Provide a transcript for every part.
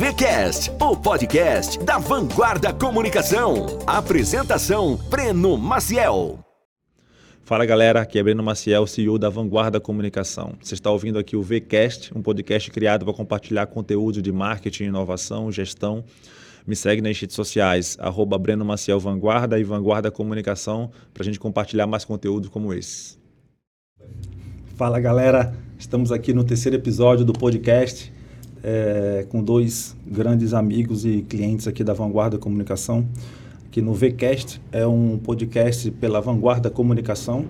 VCast, o podcast da Vanguarda Comunicação. Apresentação: Breno Maciel. Fala galera, aqui é Breno Maciel, CEO da Vanguarda Comunicação. Você está ouvindo aqui o VCast, um podcast criado para compartilhar conteúdo de marketing, inovação, gestão. Me segue nas redes sociais, arroba Breno Maciel Vanguarda e Vanguarda Comunicação, para a gente compartilhar mais conteúdo como esse. Fala galera, estamos aqui no terceiro episódio do podcast é, com dois grandes amigos e clientes aqui da Vanguarda Comunicação que no VCast é um podcast pela Vanguarda Comunicação.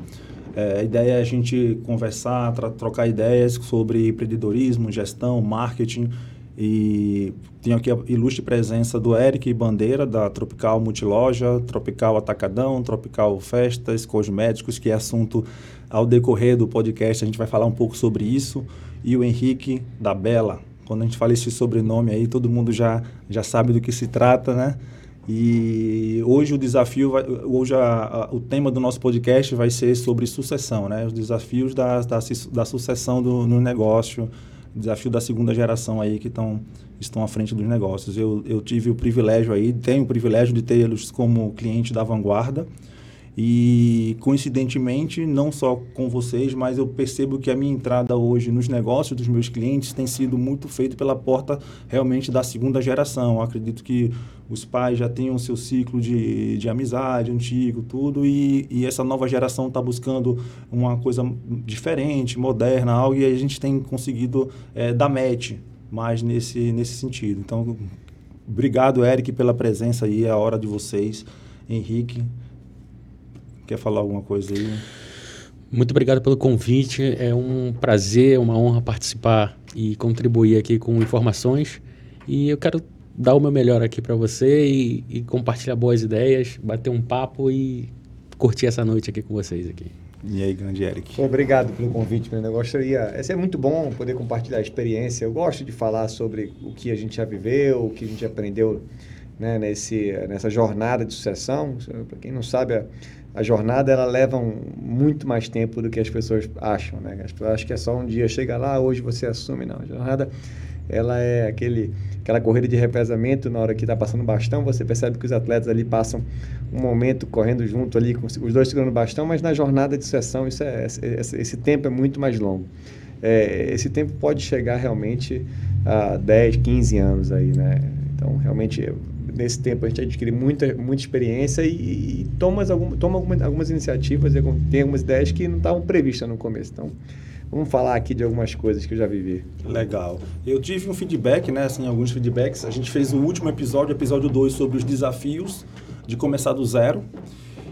É, a ideia é a gente conversar, trocar ideias sobre empreendedorismo, gestão, marketing. E tenho aqui a ilustre presença do Eric Bandeira, da Tropical Multiloja, Tropical Atacadão, Tropical Festas, Cosméticos, que é assunto ao decorrer do podcast, a gente vai falar um pouco sobre isso. E o Henrique da Bela. Quando a gente fala esse sobrenome aí, todo mundo já, já sabe do que se trata, né? E hoje o desafio, vai, hoje a, a, o tema do nosso podcast vai ser sobre sucessão, né? Os desafios da, da, da sucessão do, no negócio, desafio da segunda geração aí que estão estão à frente dos negócios. Eu, eu tive o privilégio aí, tenho o privilégio de tê-los como cliente da Vanguarda. E coincidentemente, não só com vocês, mas eu percebo que a minha entrada hoje nos negócios dos meus clientes tem sido muito feito pela porta realmente da segunda geração. Eu acredito que os pais já o seu ciclo de, de amizade antigo, tudo, e, e essa nova geração está buscando uma coisa diferente, moderna, algo, e a gente tem conseguido é, dar match mais nesse, nesse sentido. Então, obrigado, Eric, pela presença aí, é a hora de vocês. Henrique, Quer falar alguma coisa aí? Muito obrigado pelo convite. É um prazer, uma honra participar e contribuir aqui com informações. E eu quero dar o meu melhor aqui para você e, e, compartilhar boas ideias, bater um papo e curtir essa noite aqui com vocês aqui. E aí, grande Eric? Obrigado pelo convite, Breno. Eu gostaria... É muito bom poder compartilhar a experiência. Eu gosto de falar sobre o que a gente já viveu, o que a gente aprendeu né, nesse, nessa jornada de sucessão. Para quem não sabe, a a jornada ela leva um, muito mais tempo do que as pessoas acham, né? As pessoas acham que é só um dia, chega lá, hoje você assume. Não, a jornada ela é aquele, aquela corrida de revezamento na hora que está passando o bastão, você percebe que os atletas ali passam um momento correndo junto ali, com os dois segurando o bastão, mas na jornada de sucessão isso é, esse, esse tempo é muito mais longo. É, esse tempo pode chegar realmente a 10, 15 anos aí, né? Então, realmente, nesse tempo a gente adquire muita, muita experiência e, e toma, algum, toma algumas, algumas iniciativas, tem algumas ideias que não estavam previstas no começo. Então, vamos falar aqui de algumas coisas que eu já vivi. Legal. Eu tive um feedback, né, assim, alguns feedbacks. A gente fez o último episódio, episódio 2, sobre os desafios de começar do zero.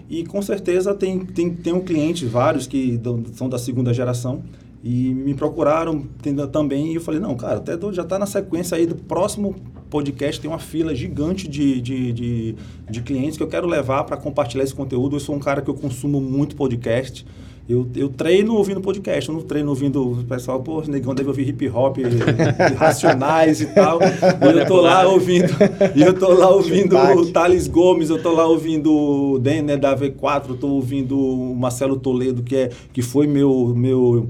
E com certeza tem, tem, tem um cliente, vários que são da segunda geração, e me procuraram também e eu falei, não, cara, até já está na sequência aí do próximo podcast, tem uma fila gigante de, de, de, de clientes que eu quero levar para compartilhar esse conteúdo. Eu sou um cara que eu consumo muito podcast. Eu, eu treino ouvindo podcast, eu não treino ouvindo o pessoal, pô, negão deve ouvir hip hop, racionais e tal. E eu tô lá ouvindo, e eu tô lá ouvindo o Thales Gomes, eu tô lá ouvindo o Den, né, da V4, eu tô ouvindo o Marcelo Toledo, que, é, que foi meu, meu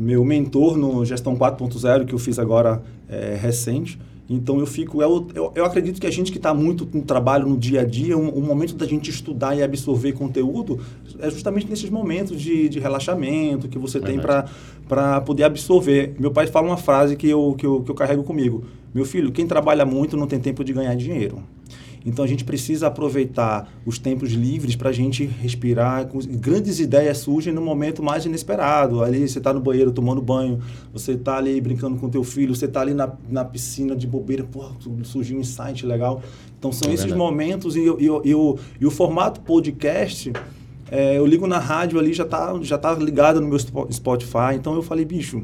meu mentor no Gestão 4.0, que eu fiz agora é, recente. Então eu fico, eu, eu, eu acredito que a gente que está muito no trabalho no dia a dia, o um, um momento da gente estudar e absorver conteúdo é justamente nesses momentos de, de relaxamento que você tem para poder absorver. Meu pai fala uma frase que eu, que, eu, que eu carrego comigo: Meu filho, quem trabalha muito não tem tempo de ganhar dinheiro. Então a gente precisa aproveitar os tempos livres para a gente respirar. Grandes ideias surgem no momento mais inesperado. Ali você está no banheiro tomando banho, você está ali brincando com teu filho, você está ali na, na piscina de bobeira, pô, surgiu um insight legal. Então são é esses momentos e, e, e, o, e o formato podcast. É, eu ligo na rádio ali, já está já tá ligado no meu Spotify. Então eu falei, bicho,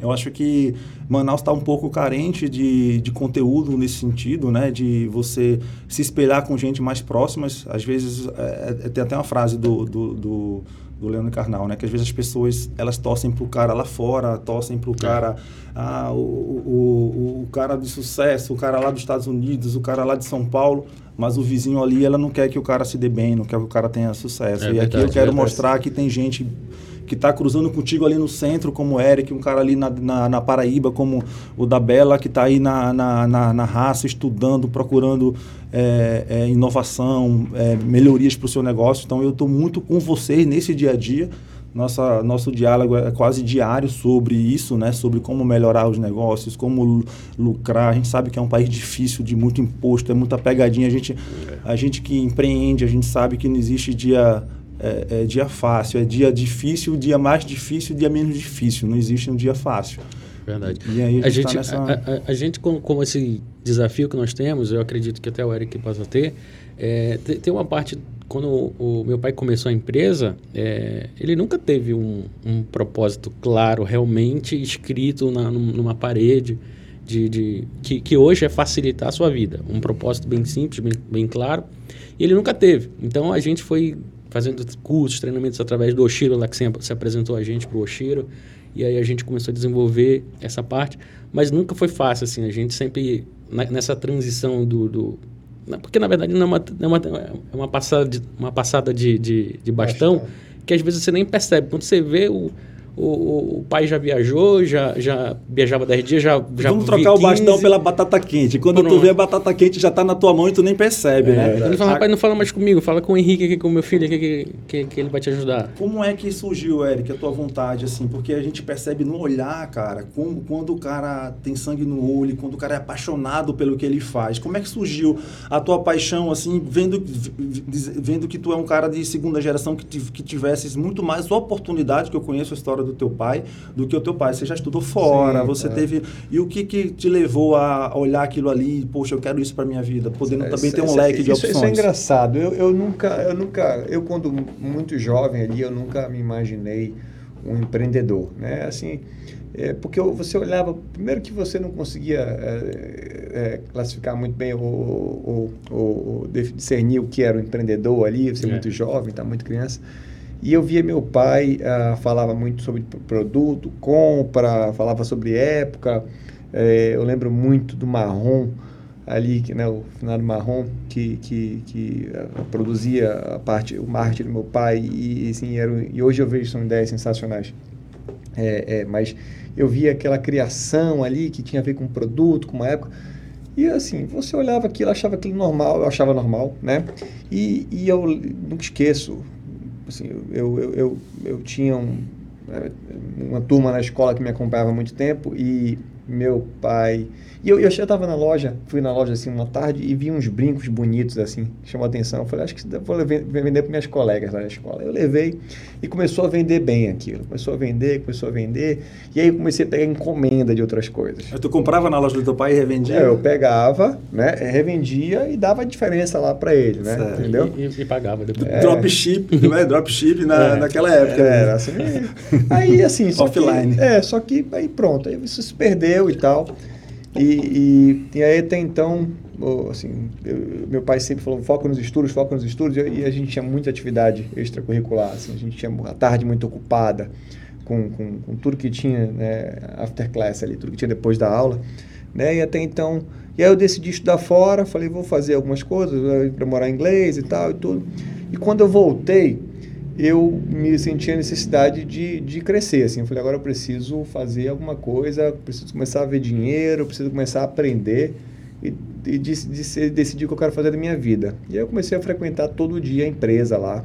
eu acho que Manaus está um pouco carente de, de conteúdo nesse sentido, né? De você se espelhar com gente mais próxima. Às vezes, é, é, tem até uma frase do, do, do, do Leandro Carnal, né? Que às vezes as pessoas, elas torcem para o cara lá fora, torcem para o cara... Ah, o, o, o cara de sucesso, o cara lá dos Estados Unidos, o cara lá de São Paulo mas o vizinho ali, ela não quer que o cara se dê bem, não quer que o cara tenha sucesso. É e verdade, aqui eu quero é mostrar que tem gente que está cruzando contigo ali no centro, como o Eric, um cara ali na, na, na Paraíba, como o da Bela, que está aí na, na, na, na, raça, estudando, procurando é, é, inovação, é, melhorias para o seu negócio. Então, eu estou muito com vocês nesse dia a dia. Nossa, nosso diálogo é quase diário sobre isso, né? Sobre como melhorar os negócios, como lucrar. A gente sabe que é um país difícil, de muito imposto, é muita pegadinha. A gente, a gente que empreende, a gente sabe que não existe dia é, é, dia fácil, é dia difícil, dia mais difícil, dia menos difícil. Não existe um dia fácil. Verdade. E aí a, a gente, tá nessa... a, a, a, gente com, com, esse desafio que nós temos, eu acredito que até o Eric possa ter, é, tem, tem uma parte quando o, o, meu pai começou a empresa, é, ele nunca teve um, um, propósito claro, realmente escrito na, numa parede, de, de que, que, hoje é facilitar a sua vida. Um propósito bem simples, bem, bem, claro. E ele nunca teve. Então a gente foi fazendo cursos, treinamentos através do Oshiro, lá que se apresentou a gente para o Oshiro. E aí a gente começou a desenvolver essa parte. Mas nunca foi fácil, assim. A gente sempre, na, nessa transição do, do porque, na verdade, não é uma, é uma, é uma passada de, uma passada de, de, de bastão, bastão que às vezes você nem percebe. Quando você vê o, o, o, pai já viajou, já, já viajava 10 dias, já, já Vamos trocar 15. o bastão pela batata quente. Quando Pronto. tu vê a batata quente já está na tua mão e tu nem percebe, é, né? Ele fala, rapaz, não fala mais comigo, fala com o Henrique aqui, com o meu filho aqui, que, que, que, ele vai te ajudar. Como é que surgiu, Eric, a tua vontade, assim? Porque a gente percebe no olhar, cara, como, quando o cara tem sangue no olho, quando o cara é apaixonado pelo que ele faz. Como é que surgiu a tua paixão, assim, vendo, vendo que tu é um cara de segunda geração que, que tivesses muito mais oportunidade, que eu conheço a história do teu pai do que o teu pai. Você já estudou fora, Sim, você é. teve. E o que, que te levou a olhar aquilo ali? Poxa, eu quero isso para minha vida, podendo também ter um isso, leque de isso, opções. Isso é engraçado. Eu, eu nunca, eu nunca, eu quando muito jovem ali, eu nunca me imaginei um empreendedor, né? Assim, é, porque você olhava, primeiro que você não conseguia é, é, classificar muito bem ou, discernir o que era o empreendedor ali, você é muito jovem, está muito criança. E eu via meu pai, uh, falava muito sobre produto, compra, falava sobre época. É, eu lembro muito do Marrom, ali, né, o finado Marrom, que, que, que uh, produzia a parte, o marketing do meu pai. E, assim, era, e hoje eu vejo são ideias sensacionais. É, é, mas eu via aquela criação ali que tinha a ver com produto, com uma época. E assim, você olhava aquilo, achava aquilo normal, eu achava normal, né? E, e eu nunca esqueço, assim, eu, eu, eu, eu tinha um, uma turma na escola que me acompanhava há muito tempo e meu pai e eu, eu já estava na loja, fui na loja assim uma tarde e vi uns brincos bonitos assim, chamou a atenção. Eu falei, acho que vou vender para minhas colegas lá na escola. Eu levei e começou a vender bem aquilo. Começou a vender, começou a vender. E aí eu comecei a pegar encomenda de outras coisas. Aí tu comprava na loja do teu pai e revendia? É, eu pegava, né, revendia e dava a diferença lá para ele, né? Certo. Entendeu? E, e, e pagava depois. É. Dropship, não é? Dropship na, é. naquela época. É, era assim. aí assim, só Offline. Que, é, só que aí pronto, aí isso se perdeu e tal. E, e, e aí até então, assim, eu, meu pai sempre falou, foca nos estudos, foca nos estudos, e a gente tinha muita atividade extracurricular, assim, a gente tinha a tarde muito ocupada com, com, com tudo que tinha, né, after class ali, tudo que tinha depois da aula, né, e até então, e aí eu decidi estudar fora, falei, vou fazer algumas coisas, para morar inglês e tal e tudo, e quando eu voltei, eu me sentia a necessidade de, de crescer, assim, eu falei, agora eu preciso fazer alguma coisa, preciso começar a ver dinheiro, preciso começar a aprender e, e de, de, decidir o que eu quero fazer da minha vida. E aí eu comecei a frequentar todo dia a empresa lá,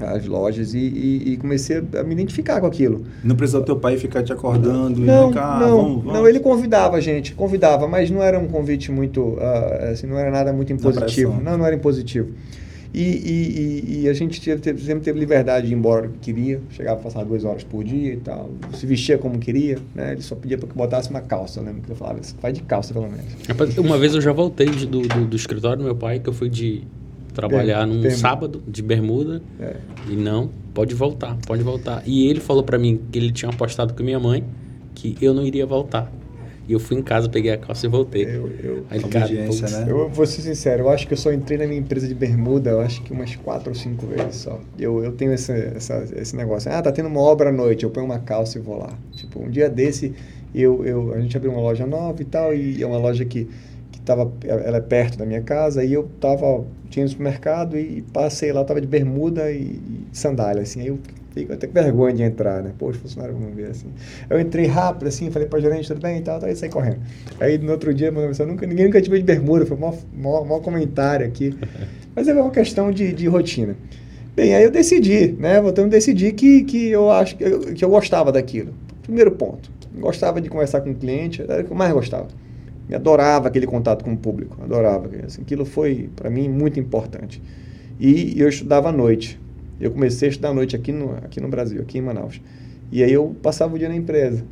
as lojas e, e, e, comecei a me identificar com aquilo. Não precisava teu pai ficar te acordando não, e cá, não, vamos, vamos. não, ele convidava a gente, convidava, mas não era um convite muito, uh, assim, não era nada muito impositivo. Não, não era impositivo. E, e, e, a gente teve, sempre teve liberdade de ir embora que queria, chegava a passar duas horas por dia e tal, se vestia como queria, né? Ele só pedia para que botasse uma calça, lembro que eu falava, vai de calça pelo menos. Uma vez eu já voltei do, do, do escritório do meu pai, que eu fui de trabalhar num sábado de bermuda é. e não, pode voltar, pode voltar. E ele falou para mim que ele tinha apostado com minha mãe que eu não iria voltar. E eu fui em casa, peguei a calça e voltei. Eu, eu, Aí, cara, né? eu vou ser sincero, eu acho que eu só entrei na minha empresa de bermuda, eu acho que umas quatro ou cinco vezes só. Eu, eu tenho esse, essa, esse negócio. Ah, tá tendo uma obra à noite, eu ponho uma calça e vou lá. Tipo, um dia desse, eu, eu, a gente abriu uma loja nova e tal, e é uma loja que, que tava, ela é perto da minha casa, e eu tava, tinha no supermercado e passei lá, tava de bermuda e, e sandália, assim. Aí eu fico até com vergonha de entrar, né? Pô, os funcionários vão ver assim. Eu entrei rápido, assim, falei pra gerente, tudo bem e tal, tal, e saí correndo. Aí no outro dia, mandou nunca, ninguém nunca tive de bermuda, foi um maior comentário aqui. Mas é uma questão de, de rotina. Bem, aí eu decidi, né? Voltando, decidi que, que eu acho que eu, que eu gostava daquilo. Primeiro ponto, gostava de conversar com o cliente, era o que eu mais gostava. Eu adorava aquele contato com o público, adorava. Assim, aquilo foi, para mim, muito importante. E eu estudava à noite. Eu comecei a estudar à noite aqui no, aqui no Brasil, aqui em Manaus. E aí eu passava o dia na empresa.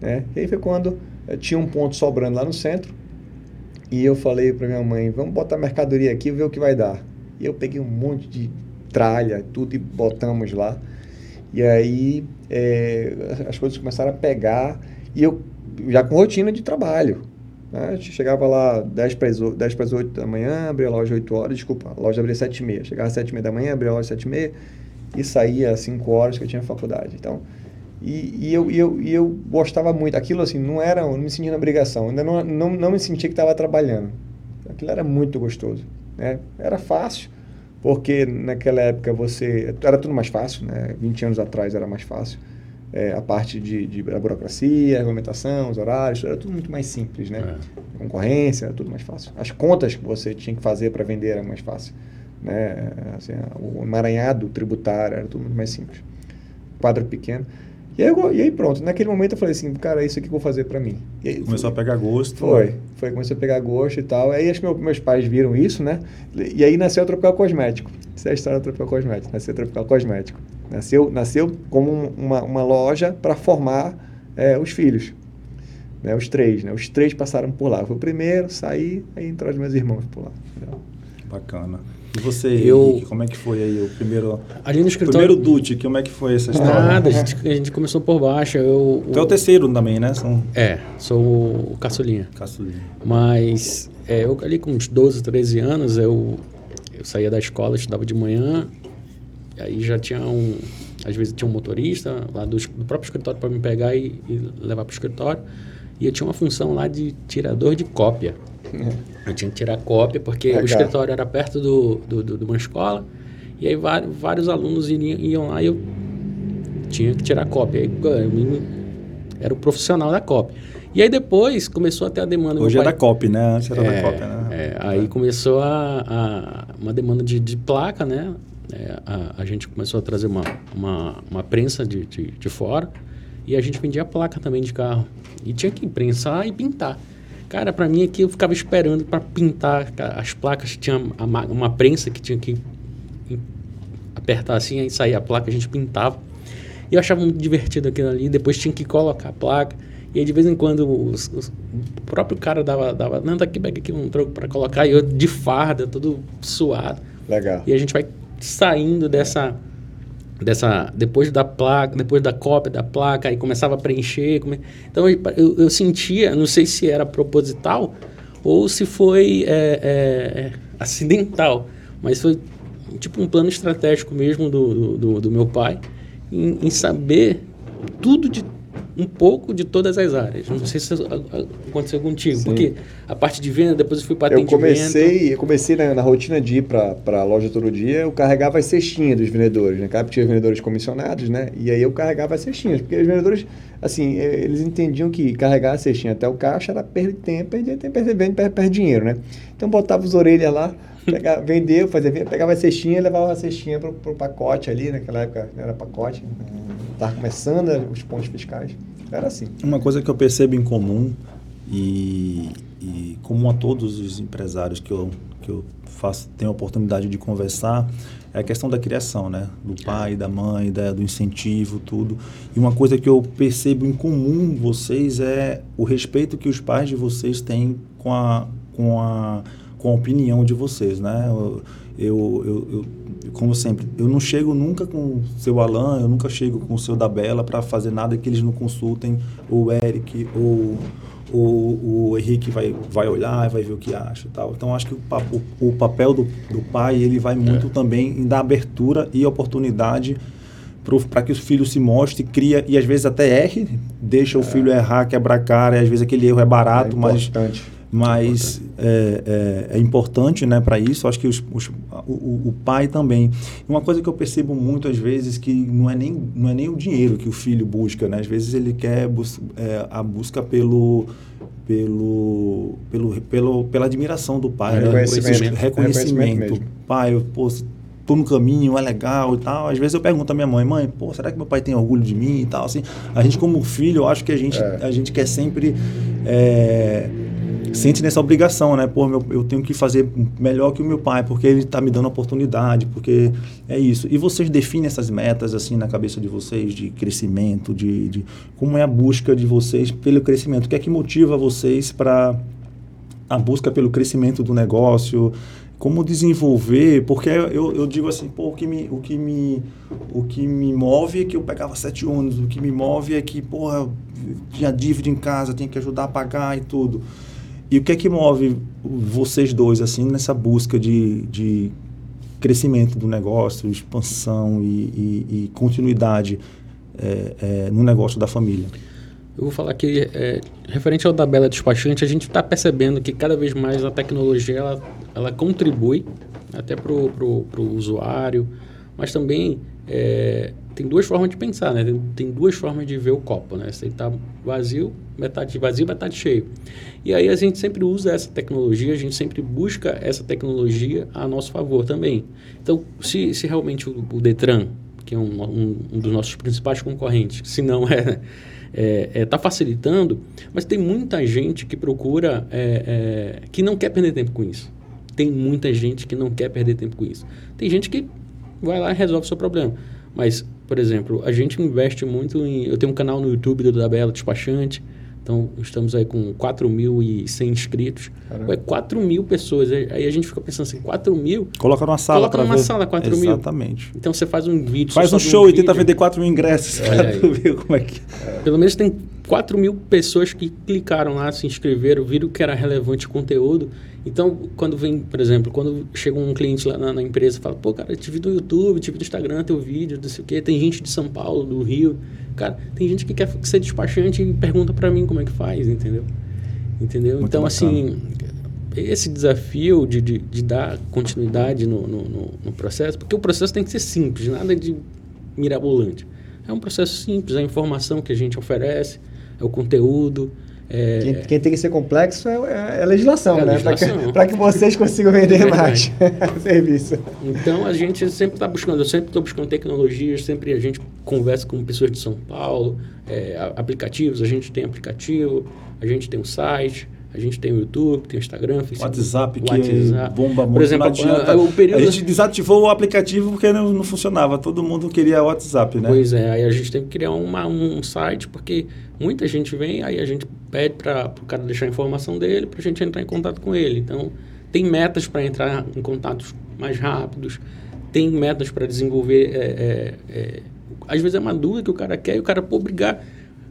Né? E aí foi quando eh, tinha um ponto sobrando lá no centro. E eu falei para minha mãe, vamos botar mercadoria aqui e ver o que vai dar. E eu peguei um monte de tralha, tudo e botamos lá. E aí é, as coisas começaram a pegar. E eu já com rotina de trabalho. Né? A gente chegava lá 10 para, as 10 para as 8 da manhã, abria a loja 8 horas, desculpa, a loja abria 7 e meia. Chegava às 7 e meia da manhã, abria a loja 7 e meia e saía às 5 horas que eu tinha faculdade. Então, e, e, eu, e, eu, e eu gostava muito. Aquilo assim, não era, não me sentia na obrigação, ainda não, não, não me sentia que estava trabalhando. Aquilo era muito gostoso. Né? Era fácil, porque naquela época você. Era tudo mais fácil, né? 20 anos atrás era mais fácil é, a parte de, de a burocracia, a regulamentação, os horários, era tudo muito mais simples, né? É. Concorrência, era tudo mais fácil. As contas que você tinha que fazer para vender era mais fácil. Né? Assim, o emaranhado tributário era tudo muito mais simples. Quadro pequeno. E aí, eu, e aí, pronto, naquele momento eu falei assim, cara, é isso aqui que eu vou fazer para mim. Aí, Começou foi, a pegar gosto. Foi, foi, começou a pegar gosto e tal. Aí acho que meu, meus pais viram isso, né? E aí nasceu o Tropical Cosmético. Essa é a história do Tropical Cosmético. Nasceu o Tropical Cosmético. Nasceu, nasceu como uma, uma loja para formar é, os filhos. Né, os três, né? Os três passaram por lá. Eu fui o primeiro, saí, aí entraram os meus irmãos por lá. Bacana. E você, eu, Henrique, como é que foi aí o primeiro... Ali no escritório... Primeiro Dute, como é que foi essa história? Nada, a gente, a gente começou por baixo. Eu, tu é o terceiro também, né? São... É, sou o caçulinha. Caçulinha. Mas é, eu ali com uns 12, 13 anos, eu, eu saía da escola, estudava de manhã, aí já tinha um... Às vezes tinha um motorista lá do, do próprio escritório para me pegar e, e levar para o escritório. E eu tinha uma função lá de tirador de cópia. Eu tinha que tirar cópia, porque Legal. o escritório era perto do, do, do, de uma escola, e aí vários, vários alunos iriam, iam lá e eu tinha que tirar cópia. Aí, eu, era o profissional da cópia. E aí depois começou a ter a demanda. Hoje é da cópia, né? Antes era é, da cópia, né? É, aí é. começou a, a, uma demanda de, de placa, né? É, a, a, gente começou a trazer uma, uma, uma prensa de, de, de fora e a gente vendia placa também de carro. E tinha que prensar e pintar. Cara, para mim aqui eu ficava esperando para pintar as placas. Tinha uma, prensa que tinha que apertar assim, aí saía a placa, a gente pintava. E eu achava muito divertido aquilo ali. Depois tinha que colocar a placa. E aí, de vez em quando, os, os, o próprio cara dava, dava não, daqui, pega aqui um troco para colocar. E eu de farda, todo suado. Legal. E a gente vai saindo dessa dessa depois da placa depois da cópia da placa aí começava a preencher come... então eu, eu, sentia não sei se era proposital ou se foi é, é, acidental mas foi tipo um plano estratégico mesmo do, do, do meu pai em, em saber tudo de um pouco de todas as áreas. Não sei se aconteceu contigo, Sim. porque a parte de venda, depois eu fui para atendimento. Eu comecei, eu comecei na, na rotina de ir para a loja todo dia, eu carregava as cestinhas dos vendedores, né? Cada tinha vendedores comissionados, né? E aí eu carregava as cestinhas, porque os vendedores, assim, eles entendiam que carregar a cestinha até o caixa era perda de tempo, perder tempo, perder, perder dinheiro, né? Então botava os orelhas lá, pegava, vendeu, fazia, pegava a cestinha e levava a cestinha para o pacote ali, naquela época era pacote, estava começando os pontos fiscais. Era assim. Uma coisa que eu percebo em comum e, e comum a todos os empresários que eu, que eu faço, tenho a oportunidade de conversar é a questão da criação, né? Do pai, da mãe, da, do incentivo, tudo. E uma coisa que eu percebo em comum vocês é o respeito que os pais de vocês têm com a, com a, com a opinião de vocês, né? Eu, eu, eu, eu como sempre, eu não chego nunca com o seu Alan, eu nunca chego com o seu Dabela para fazer nada que eles não consultem, ou o Eric, ou, ou o Henrique vai, vai olhar, vai ver o que acha e tal. Então, acho que o, o, o papel do, do pai, ele vai muito é. também em dar abertura e oportunidade para que o filho se mostre, cria e às vezes até erre, deixa é. o filho errar, quebrar a cara, e às vezes aquele erro é barato, é mas mas é, é, é importante né, para isso. Acho que os, os, o, o, pai também. Uma coisa que eu percebo muito às vezes que não é nem, não é nem o dinheiro que o filho busca, né? Às vezes ele quer bus é, a busca pelo pelo, pelo, pelo pela admiração do pai, né? reconhecimento, né? reconhecimento. reconhecimento pai, eu, pô, tô no caminho, é legal e tal. Às vezes eu pergunto à minha mãe, mãe, pô, será que meu pai tem orgulho de mim e tal? Assim, a gente como filho, eu acho que a gente, é. a gente quer sempre é, sente nessa obrigação, né? Pô, meu, eu tenho que fazer melhor que o meu pai, porque ele está me dando oportunidade, porque é isso. E vocês definem essas metas, assim, na cabeça de vocês, de crescimento, de, de como é a busca de vocês pelo crescimento? O que é que motiva vocês para a busca pelo crescimento do negócio? Como desenvolver? Porque eu, eu digo assim, pô, o que, me, o, que me, o que me move é que eu pegava sete ônibus, o que me move é que, porra, tinha dívida em casa, tinha que ajudar a pagar e tudo. E o que é que move vocês dois, assim, nessa busca de, de crescimento do negócio, expansão e, e, e continuidade é, é, no negócio da família? Eu vou falar que, é, referente ao da Bela Despachante, a gente está percebendo que cada vez mais a tecnologia ela, ela contribui até para o usuário, mas também é, tem duas formas de pensar, né? Tem, duas formas de ver o copo, né? Você está vazio, metade vazio, metade cheio. E aí a gente sempre usa essa tecnologia, a gente sempre busca essa tecnologia a nosso favor também. Então, se, se realmente o, o Detran, que é um, um, um, dos nossos principais concorrentes, se não é está é, é, tá facilitando, mas tem muita gente que procura, é, é, que não quer perder tempo com isso. Tem muita gente que não quer perder tempo com isso. Tem gente que vai lá e resolve o seu problema. Mas, por exemplo, a gente investe muito em. Eu tenho um canal no YouTube do Dabela Despachante. Então, estamos aí com 4.100 inscritos. Caramba. 4 mil pessoas. Aí a gente fica pensando assim, 4 mil... Coloca numa sala Coloca numa ver. sala 4 mil. Exatamente. Então, você faz um vídeo... Faz um show um e tenta vender 4 mil ingressos para ver como é que... É. Pelo menos tem 4 mil pessoas que clicaram lá, se inscreveram, viram que era relevante o conteúdo então, quando vem, por exemplo, quando chega um cliente lá na, na empresa e fala, pô, cara, eu te vi do YouTube, te vi do Instagram, teu vídeo, não sei o quê, tem gente de São Paulo, do Rio. Cara, tem gente que quer ser despachante e pergunta para mim como é que faz, entendeu? Entendeu? Muito então, bacana. assim, esse desafio de, de, de dar continuidade no, no, no, no, processo, porque o processo tem que ser simples, nada de mirabolante. É um processo simples, a informação que a gente oferece, é o conteúdo, é... Quem, quem, tem que ser complexo é, é a legislação, é a né? Para que, que, vocês consigam vender é mais serviço. Então, a gente sempre está buscando, eu sempre estou buscando tecnologias, sempre a gente conversa com pessoas de São Paulo, é, aplicativos, a gente tem aplicativo, a gente tem um site, a gente tem o YouTube, tem o Instagram, Facebook, WhatsApp, que WhatsApp. bomba muito. Por exemplo, a, o período... a gente desativou o aplicativo porque não, não, funcionava. Todo mundo queria WhatsApp, né? Pois é, aí a gente tem que criar uma, um site, porque muita gente vem, aí a gente pede para o cara deixar a informação dele, para a gente entrar em contato com ele. Então, tem metas para entrar em contatos mais rápidos, tem metas para desenvolver... É, é, é, às vezes é uma dúvida que o cara quer e o cara, pô, obrigar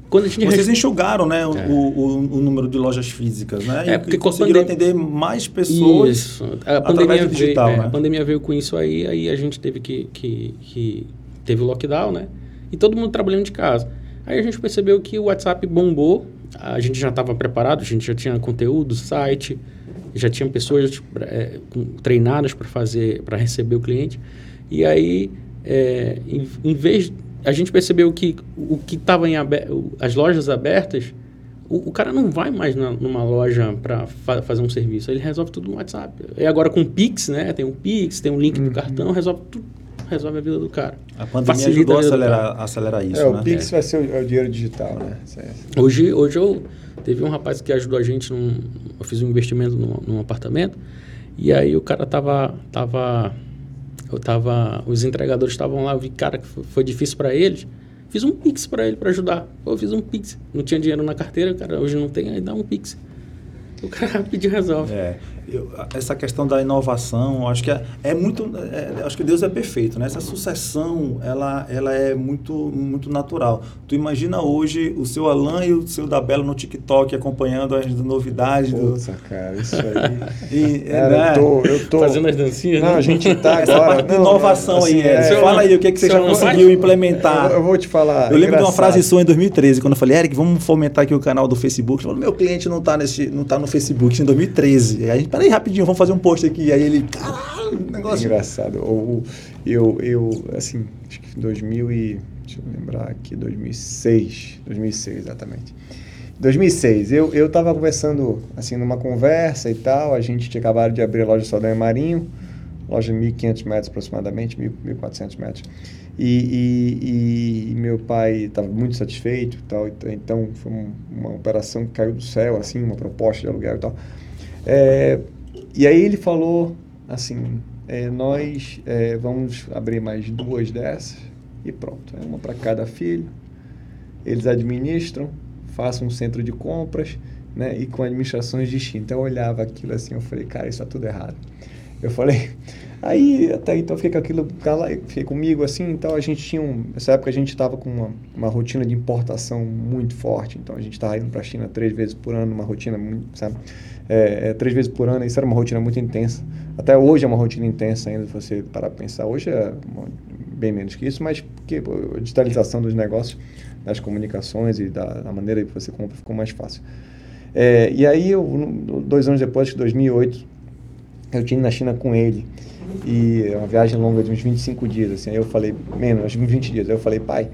quando a gente Vocês enxugaram né, o, é. o, o, o, número de lojas físicas, né? É, porque e conseguiram pandemia... atender mais pessoas isso. A pandemia do digital, é, né? A pandemia veio com isso aí, aí a gente teve que, que, que... Teve o lockdown, né? E todo mundo trabalhando de casa. Aí a gente percebeu que o WhatsApp bombou, a gente já estava preparado, a gente já tinha conteúdo, site, já tinha pessoas é, treinadas para fazer, para receber o cliente. E aí, é, em, em vez a gente percebeu que o que estava em as lojas abertas, o, o, cara não vai mais na, numa loja para fa fazer um serviço, ele resolve tudo no WhatsApp. E agora com o Pix, né? Tem um Pix, tem um link uhum. do cartão, resolve tudo, resolve a vida do cara. A pandemia Facilita ajudou a acelerar, acelerar isso, é, né? O Pix é. vai ser o, é o, dinheiro digital, né? Hoje, hoje eu teve um rapaz que ajudou a gente, num, eu fiz um investimento num, num apartamento e aí o cara tava tava eu tava, os entregadores estavam lá, eu vi, cara, que foi difícil para eles. Fiz um Pix para ele para ajudar. eu fiz um Pix. Não tinha dinheiro na carteira, cara, hoje não tem, aí dá um Pix. O cara pediu resolve. É. eu, essa questão da inovação, acho que é, é muito, é, acho que Deus é perfeito, né? Essa sucessão, ela, ela é muito, muito natural. Tu imagina hoje o seu Alan e o seu Dabelo no TikTok acompanhando as novidades. Nossa, do... cara, isso aí. e, cara, né? eu, tô, eu tô... Fazendo as dancinhas, Não, né? a gente tá Essa agora... parte de não, inovação assim, aí, é, Eric. Fala aí o que, é que você já conseguiu faz? implementar. Eu, eu vou te falar. Eu lembro de uma engraçado. frase sua em 2013, quando eu falei, Eric, vamos fomentar aqui o canal do Facebook. Ele falou, meu cliente não está não tá no Facebook, em 2013. Aí a gente, peraí, rapidinho, vamos fazer um post aqui. Aí ele, caralho, negócio. Engraçado. O- eu, eu, assim, acho que em 2000 e... Deixa eu lembrar aqui, 2006. 2006, exatamente. 2006, eu, eu tava conversando, assim, numa conversa e tal, a gente tinha acabado de abrir a loja Saldanha Marinho, loja de 1.500 metros aproximadamente, 1.000, 1.400 metros. E, e, e meu pai estava muito satisfeito tal, então- foi um- uma operação que caiu do céu, assim, uma proposta de aluguel e tal. É, e aí ele falou assim, é, nós é, vamos abrir mais duas dessas e pronto, é uma para cada filho. Eles administram, façam um centro de compras, né, e com administrações distintas. Eu olhava aquilo assim, eu falei, cara, isso está tudo errado. Eu falei, aí até então fiquei com aquilo, cala- fiquei comigo assim, então a gente tinha um, nessa época a gente estava com uma, uma rotina de importação muito forte, então a gente estava indo para a China três vezes por ano, uma rotina muito, sabe, é, é, três vezes por ano, isso era uma rotina muito intensa. Até hoje é uma rotina intensa ainda, se você parar para pensar. Hoje é bem menos que isso, mas porque a digitalização dos negócios, das comunicações e da, da maneira que você compra ficou mais fácil. É, e aí, eu, dois anos depois, em 2008, eu tinha na China com ele. E é uma viagem longa de uns 25 dias, assim. Aí eu falei, menos, uns 20 dias. Aí eu falei, pai,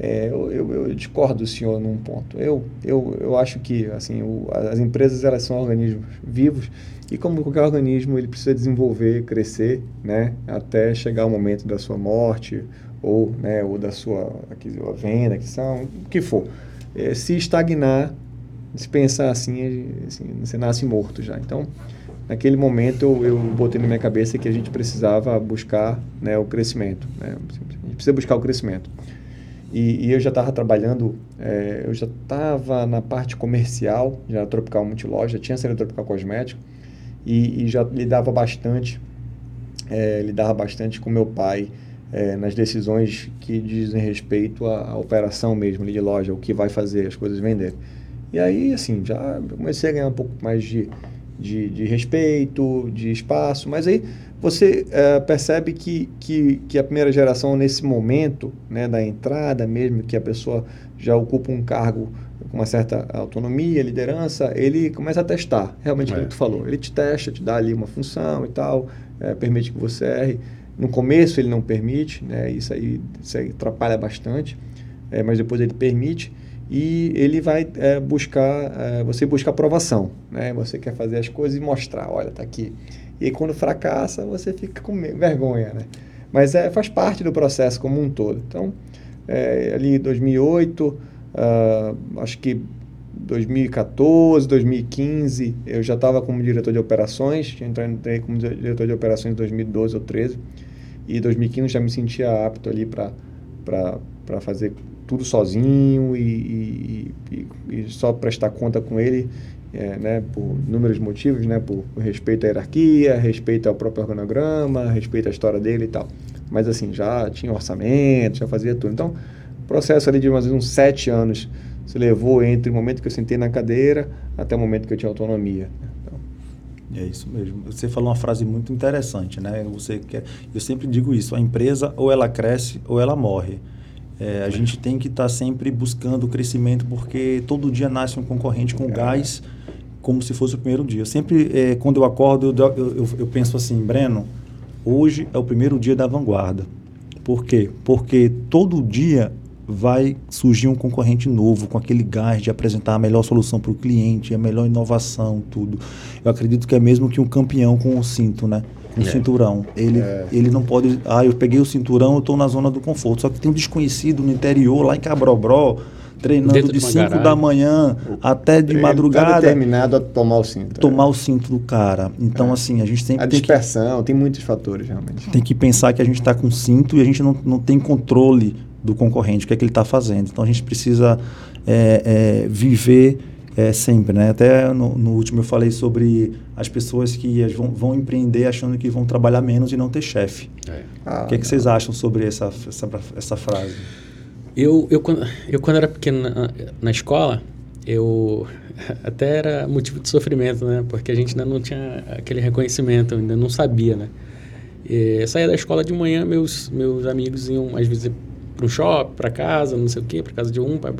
é, eu, eu, eu discordo do senhor num ponto. Eu, eu, eu acho que, assim, o, as empresas, elas são organismos vivos e como qualquer organismo, ele precisa desenvolver, crescer, né? Até chegar o momento da sua morte ou, né, ou da sua aqui, a venda, aquisição, o que for. É, se estagnar, se pensar assim, assim, você nasce morto já. Então, naquele momento eu, eu botei na minha cabeça que a gente precisava buscar né, o crescimento. Né? A gente precisa buscar o crescimento. E, e eu já estava trabalhando, eh, eu já estava na parte comercial, já Tropical Multiloja, já tinha saído Tropical Cosmético e, e já lidava bastante, eh, lidava bastante com meu pai eh, nas decisões que dizem respeito à, à operação mesmo de loja, o que vai fazer as coisas venderem. E aí, assim, já comecei a ganhar um pouco mais de, de, de respeito, de espaço, mas aí você eh, percebe que, que, que a primeira geração, nesse momento né, da entrada mesmo, que a pessoa já ocupa um cargo com uma certa autonomia, liderança, ele começa a testar, realmente, como É. tu falou. Ele te testa, te dá ali uma função e tal, eh, permite que você erre. No começo ele não permite, né, isso, aí, isso aí atrapalha bastante, eh, mas depois ele permite e ele vai buscar, você busca aprovação, né? Você quer fazer as coisas e mostrar, olha, tá aqui. E quando fracassa, você fica com vergonha, né? Mas é, faz parte do processo como um todo. Então, é, ali em 2008, ah, acho que 2014, 2015, eu já estava como diretor de operações, entrei como di- diretor de operações em 2012 ou 13, e em 2015 já me sentia apto ali para fazer tudo sozinho e, e- e só prestar conta com ele, é, né, por inúmeros motivos, né, por respeito à hierarquia, respeito ao próprio organograma, respeito à história dele e tal. Mas assim, já tinha orçamento, já fazia tudo. Então, o processo ali de mais ou menos uns sete anos se levou entre o momento que eu sentei na cadeira até o momento que eu tinha autonomia. É isso mesmo. Você falou uma frase muito interessante, né? Você quer, eu sempre digo isso: a empresa ou ela cresce ou ela morre. É, a gente tem que estar sempre buscando o crescimento porque todo dia nasce um concorrente com gás, como se fosse o primeiro dia. Eu sempre, é, quando eu acordo, eu, eu, eu- penso assim, Breno, hoje é o primeiro dia da vanguarda. Por quê? Porque todo dia vai surgir um concorrente novo com aquele gás de apresentar a melhor solução para o cliente, a melhor inovação, tudo. Eu acredito que é mesmo que um campeão com o cinto, né? Com o cinturão. Ele, ele não pode. Ah, eu peguei o cinturão, eu estou na zona do conforto. Só que tem um desconhecido no interior, lá em Cabrobró, treinando Dentro de de uma 5 garagem. da manhã até de madrugada. Tá determinado a tomar o cinto. tomar é. o cinto do cara. Então, assim, a gente sempre A tem que dispersão, tem muitos fatores realmente. tem que pensar que a gente está com cinto e a gente não, não tem controle do concorrente, o que é que ele está fazendo. Então a gente precisa é, é, viver é, sempre, né? Até no, no, último eu falei sobre as pessoas que vão, vão, empreender achando que vão trabalhar menos e não ter chefe. É. Ah, o que, é que vocês acham sobre essa, essa, essa frase? Eu, eu, quando, eu, quando era pequeno na, na escola, eu até era motivo de sofrimento, né? Porque a gente ainda não tinha aquele reconhecimento, ainda não sabia, né? E, eu saía da escola de manhã, meus, meus amigos iam às vezes para um shopping, para casa, não sei o quê, para casa de um, pra,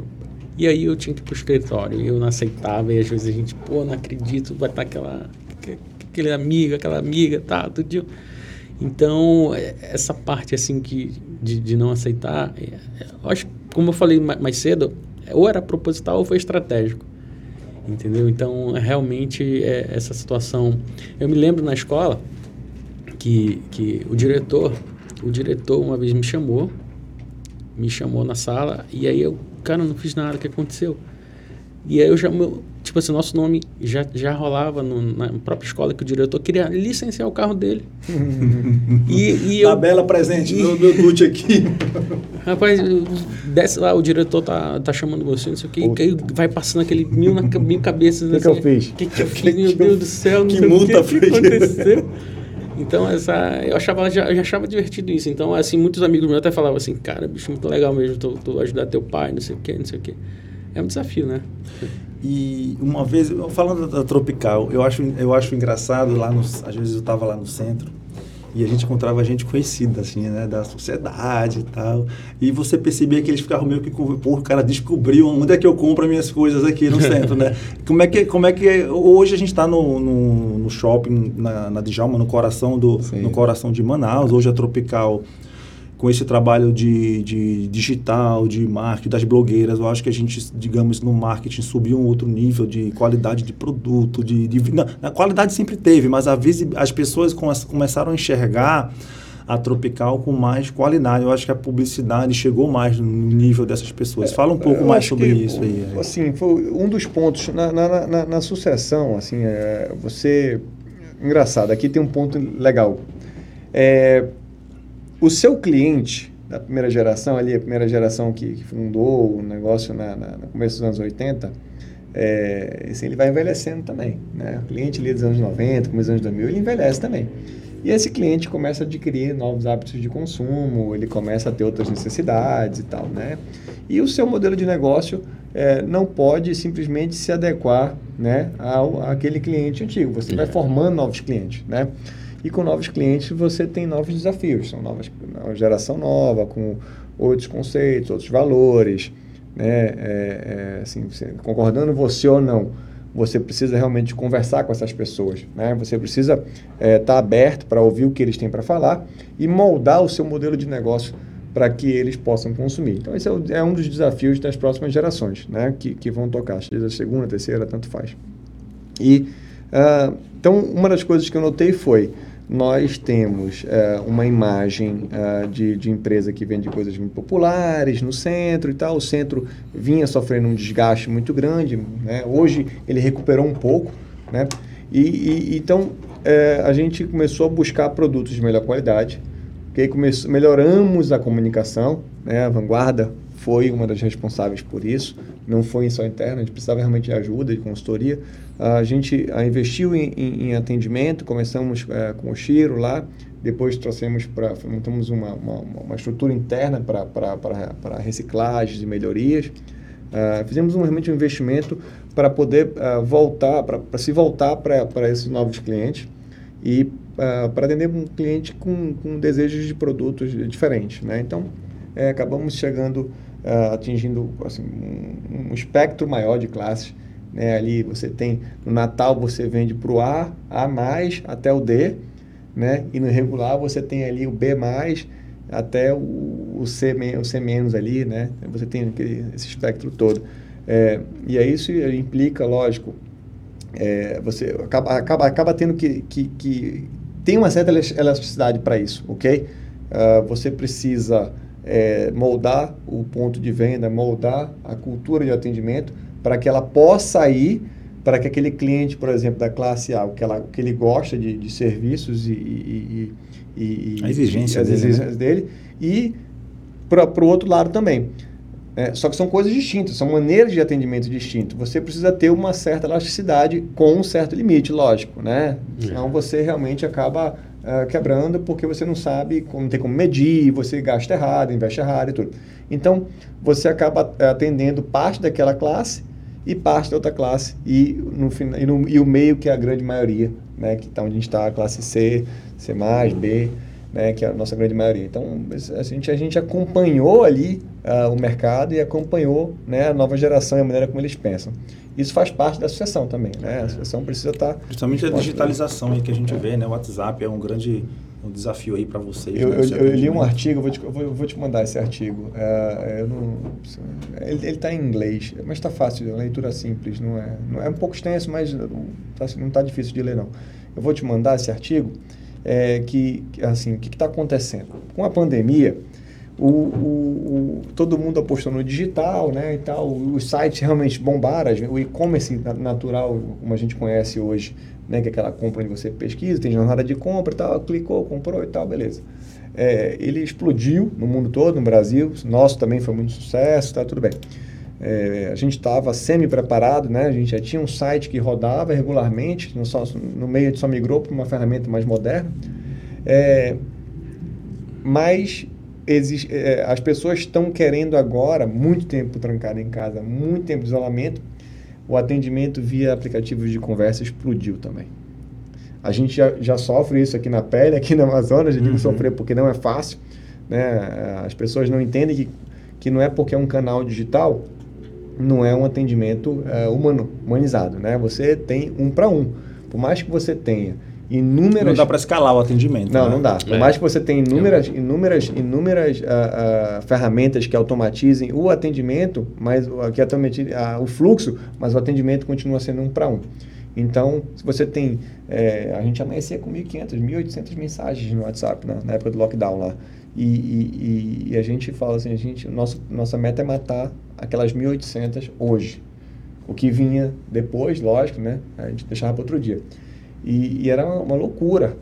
e aí eu tinha que ir pro escritório. Eu não aceitava. E às vezes a gente, pô, não acredito, vai estar aquela, aquele amiga, aquela amiga, tá, tudo. Então, é, essa parte assim que, de, de não aceitar, é, é, acho, como eu falei mais cedo, ou era proposital ou foi estratégico. Entendeu? Então, realmente, é, essa situação. Eu me lembro na escola que, que o diretor, o diretor uma vez me chamou, me chamou na sala, e aí eu cara, não fiz nada, o que aconteceu? E aí eu já, tipo assim, nosso nome já, já rolava no, na própria escola que o diretor queria licenciar o carro dele. e, e eu, Tabela presente, e, meu Dute aqui. Rapaz, desce lá, o diretor tá, tá chamando você, não sei o quê, e vai passando aquele mil, na, mil cabeças. O que, assim, que eu fiz? O que, que eu fiz? Meu Deus do céu, que multa que, que aconteceu. Então, essa, eu achava, já, já, achava divertido isso. Então, assim, muitos amigos meus até falavam assim, cara, bicho, muito legal mesmo, tu, tu ajudar teu pai, não sei o quê, não sei o quê. É um desafio, né? E uma vez, falando da Tropical, eu acho, eu acho engraçado lá, no, às vezes eu estava lá no centro, e a gente encontrava gente conhecida, assim, né, da sociedade e tal. E você percebia que eles ficavam meio que, pô, o cara descobriu onde é que eu compro as minhas coisas aqui no centro, né? Como é que, como é que hoje a gente está no, no, no, shopping na, na Djalma, no coração do, no coração de Manaus. Hoje a Tropical com esse trabalho de, de digital, de marketing, das blogueiras, eu acho que a gente, digamos, no marketing subiu um outro nível de qualidade de produto, de, de não, a qualidade sempre teve, mas a visi, as pessoas começaram a enxergar a Tropical com mais qualidade. Eu acho que a publicidade chegou mais no nível dessas pessoas. Fala um pouco mais sobre que, isso aí. Assim, foi um dos pontos na, na, na, na sucessão, assim, é, você... Engraçado, aqui tem um ponto legal. É, o seu cliente da primeira geração, ali, a primeira geração que, que fundou o negócio na, na, no começo dos anos 80, é, esse, ele vai envelhecendo também. Né? O cliente ali dos anos 90, começo dos anos 2000, ele envelhece também. E esse cliente começa a adquirir novos hábitos de consumo, ele começa a ter outras necessidades e tal, né? E o seu modelo de negócio é, não pode simplesmente se adequar né, ao àquele cliente antigo. Você vai formando novos clientes, né? E com novos clientes você tem novos desafios, são novas, uma geração nova, com outros conceitos, outros valores, né? É, é, assim, concordando você ou não, você precisa realmente conversar com essas pessoas, né? Você precisa estar é, tá aberto para ouvir o que eles têm para falar e moldar o seu modelo de negócio para que eles possam consumir. Então, esse é, o, é, um dos desafios das próximas gerações, né? Que, que vão tocar, seja segunda, terceira, tanto faz. E, uh, então, uma das coisas que eu notei foi nós temos uh, uma imagem uh, de, de empresa que vende coisas muito populares no centro e tal. O centro vinha sofrendo um desgaste muito grande. Né? Hoje ele recuperou um pouco. Né? E, e então uh, a gente começou a buscar produtos de melhor qualidade. Okay? Começou, melhoramos a comunicação. Né? A Vanguarda foi uma das responsáveis por isso. Não foi só interna, a gente precisava realmente de ajuda, de consultoria. A gente investiu em, em, em, atendimento, começamos é, com o Chiro lá, depois trouxemos para, montamos uma, uma, uma, estrutura interna para reciclagens e melhorias. Uh, fizemos um, realmente um investimento para poder uh, voltar, para se voltar para esses novos clientes e uh, para atender um cliente com, com desejos de produtos diferentes. Né? Então, é, acabamos chegando, atingindo assim, um, um espectro maior de classes né? Ali você tem, no Natal você vende para o A, A mais até o D, né? E no regular você tem ali o B mais até o, o, C, o C menos ali, né? Você tem aquele, esse espectro todo. É, e aí isso implica, lógico, é, você acaba, acaba, acaba tendo que, que, que tem uma certa elasticidade para isso, ok? Uh, você precisa é, moldar o ponto de venda, moldar a cultura de atendimento para que ela possa ir para que aquele cliente, por exemplo, da classe A, o que, ela, que ele gosta de, de serviços e, e, e, e a exigência as dele, exigências né? dele e para o outro lado também. Né? Só que são coisas distintas, são maneiras de atendimento distintas. Você precisa ter uma certa elasticidade com um certo limite, lógico, né? Senão você realmente acaba uh, quebrando porque você não sabe, como tem como medir, você gasta errado, investe errado e tudo. Então, você acaba atendendo parte daquela classe e parte da outra classe e, no, e, no, e o meio que é a grande maioria, né? Que tá onde a gente está, a classe C, C+, B né, que é a nossa grande maioria. Então, a gente, a gente acompanhou ali uh, o mercado e acompanhou né, a nova geração e a maneira como eles pensam. Isso faz parte da associação também, né? A associação precisa estar... Tá Principalmente a digitalização aí que a gente vê, né? O WhatsApp é um grande um desafio aí para vocês. Eu, né, eu, eu li um artigo, vou te, eu vou, vou te mandar esse artigo. É, não, ele está em inglês, mas está fácil, é uma leitura simples. Não é, não é um pouco extenso, mas tá, não está difícil de ler, não. Eu vou te mandar esse artigo é, que, assim, o que está acontecendo? Com a pandemia, o, o, o, todo mundo apostou no digital, né, e tal, os sites realmente bombaram, o e-commerce natural, como a gente conhece hoje, né, que é aquela compra onde você pesquisa, tem jornada de compra e tal, clicou, comprou e tal, beleza. É, ele explodiu no mundo todo, no Brasil, nosso também foi muito sucesso, tá tudo bem. É, a gente estava semi-preparado, né? a gente já tinha um site que rodava regularmente, no, só, no meio de só migrou para uma ferramenta mais moderna. É, mas existe, é, as pessoas estão querendo agora, muito tempo trancado em casa, muito tempo de isolamento, o atendimento via aplicativos de conversa explodiu também. A gente já, já sofre isso aqui na pele, aqui na Amazonas, a gente uhum. sofrer porque não é fácil. Né? As pessoas não entendem que, que não é porque é um canal digital não é um atendimento uh, humano, humanizado, né? Você tem um para um. Por mais que você tenha inúmeras... Não dá para escalar o atendimento. Não, né? não dá. Por é. mais que você tenha inúmeras, inúmeras, inúmeras uh, uh, ferramentas que automatizem o atendimento, mas que automatize, uh, o fluxo, mas o atendimento continua sendo um para um. Então, se você tem... É, a gente amanhecia com 1.500, 1.800 mensagens no WhatsApp, né? na época do lockdown lá. E, e, e, a gente fala assim, a gente, nosso, nossa meta é matar aquelas 1.800 hoje. O que vinha depois, lógico, né? A gente deixava para outro dia. E, e era uma, uma, loucura,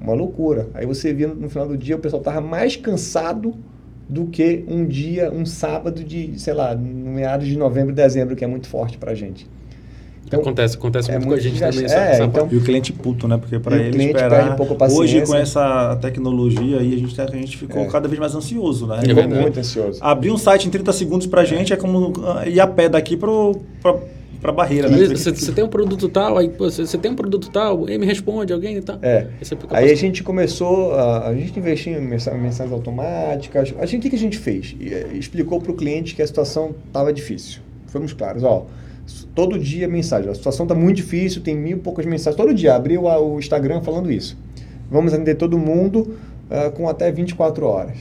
uma loucura. Aí você via no final do dia o pessoal estava mais cansado do que um dia, um sábado de, sei lá, no meados de novembro, dezembro, que é muito forte para a gente. Então, acontece, acontece é muito, com a gente também. É, essa, então, e o cliente puto, né? Porque para ele esperar... Um hoje, com essa tecnologia aí, a gente, a gente ficou é. cada vez mais ansioso, né? Ficou é muito ansioso. Abrir um site em 30 segundos para a gente é como ah, ir a pé daqui para para barreira, né? Você, você tem um produto tal, aí você, você tem um produto tal, aí me responde alguém e tal. É. Aí, a gente começou, a, a gente investiu em mensagens automáticas. A gente, o que a gente fez? Eh, explicou para o cliente que a situação estava difícil. Fomos claros, ó todo dia mensagem. A situação está muito difícil, tem mil e poucas mensagens. Todo dia abriu o Instagram falando isso. Vamos atender todo mundo uh, com até 24 horas.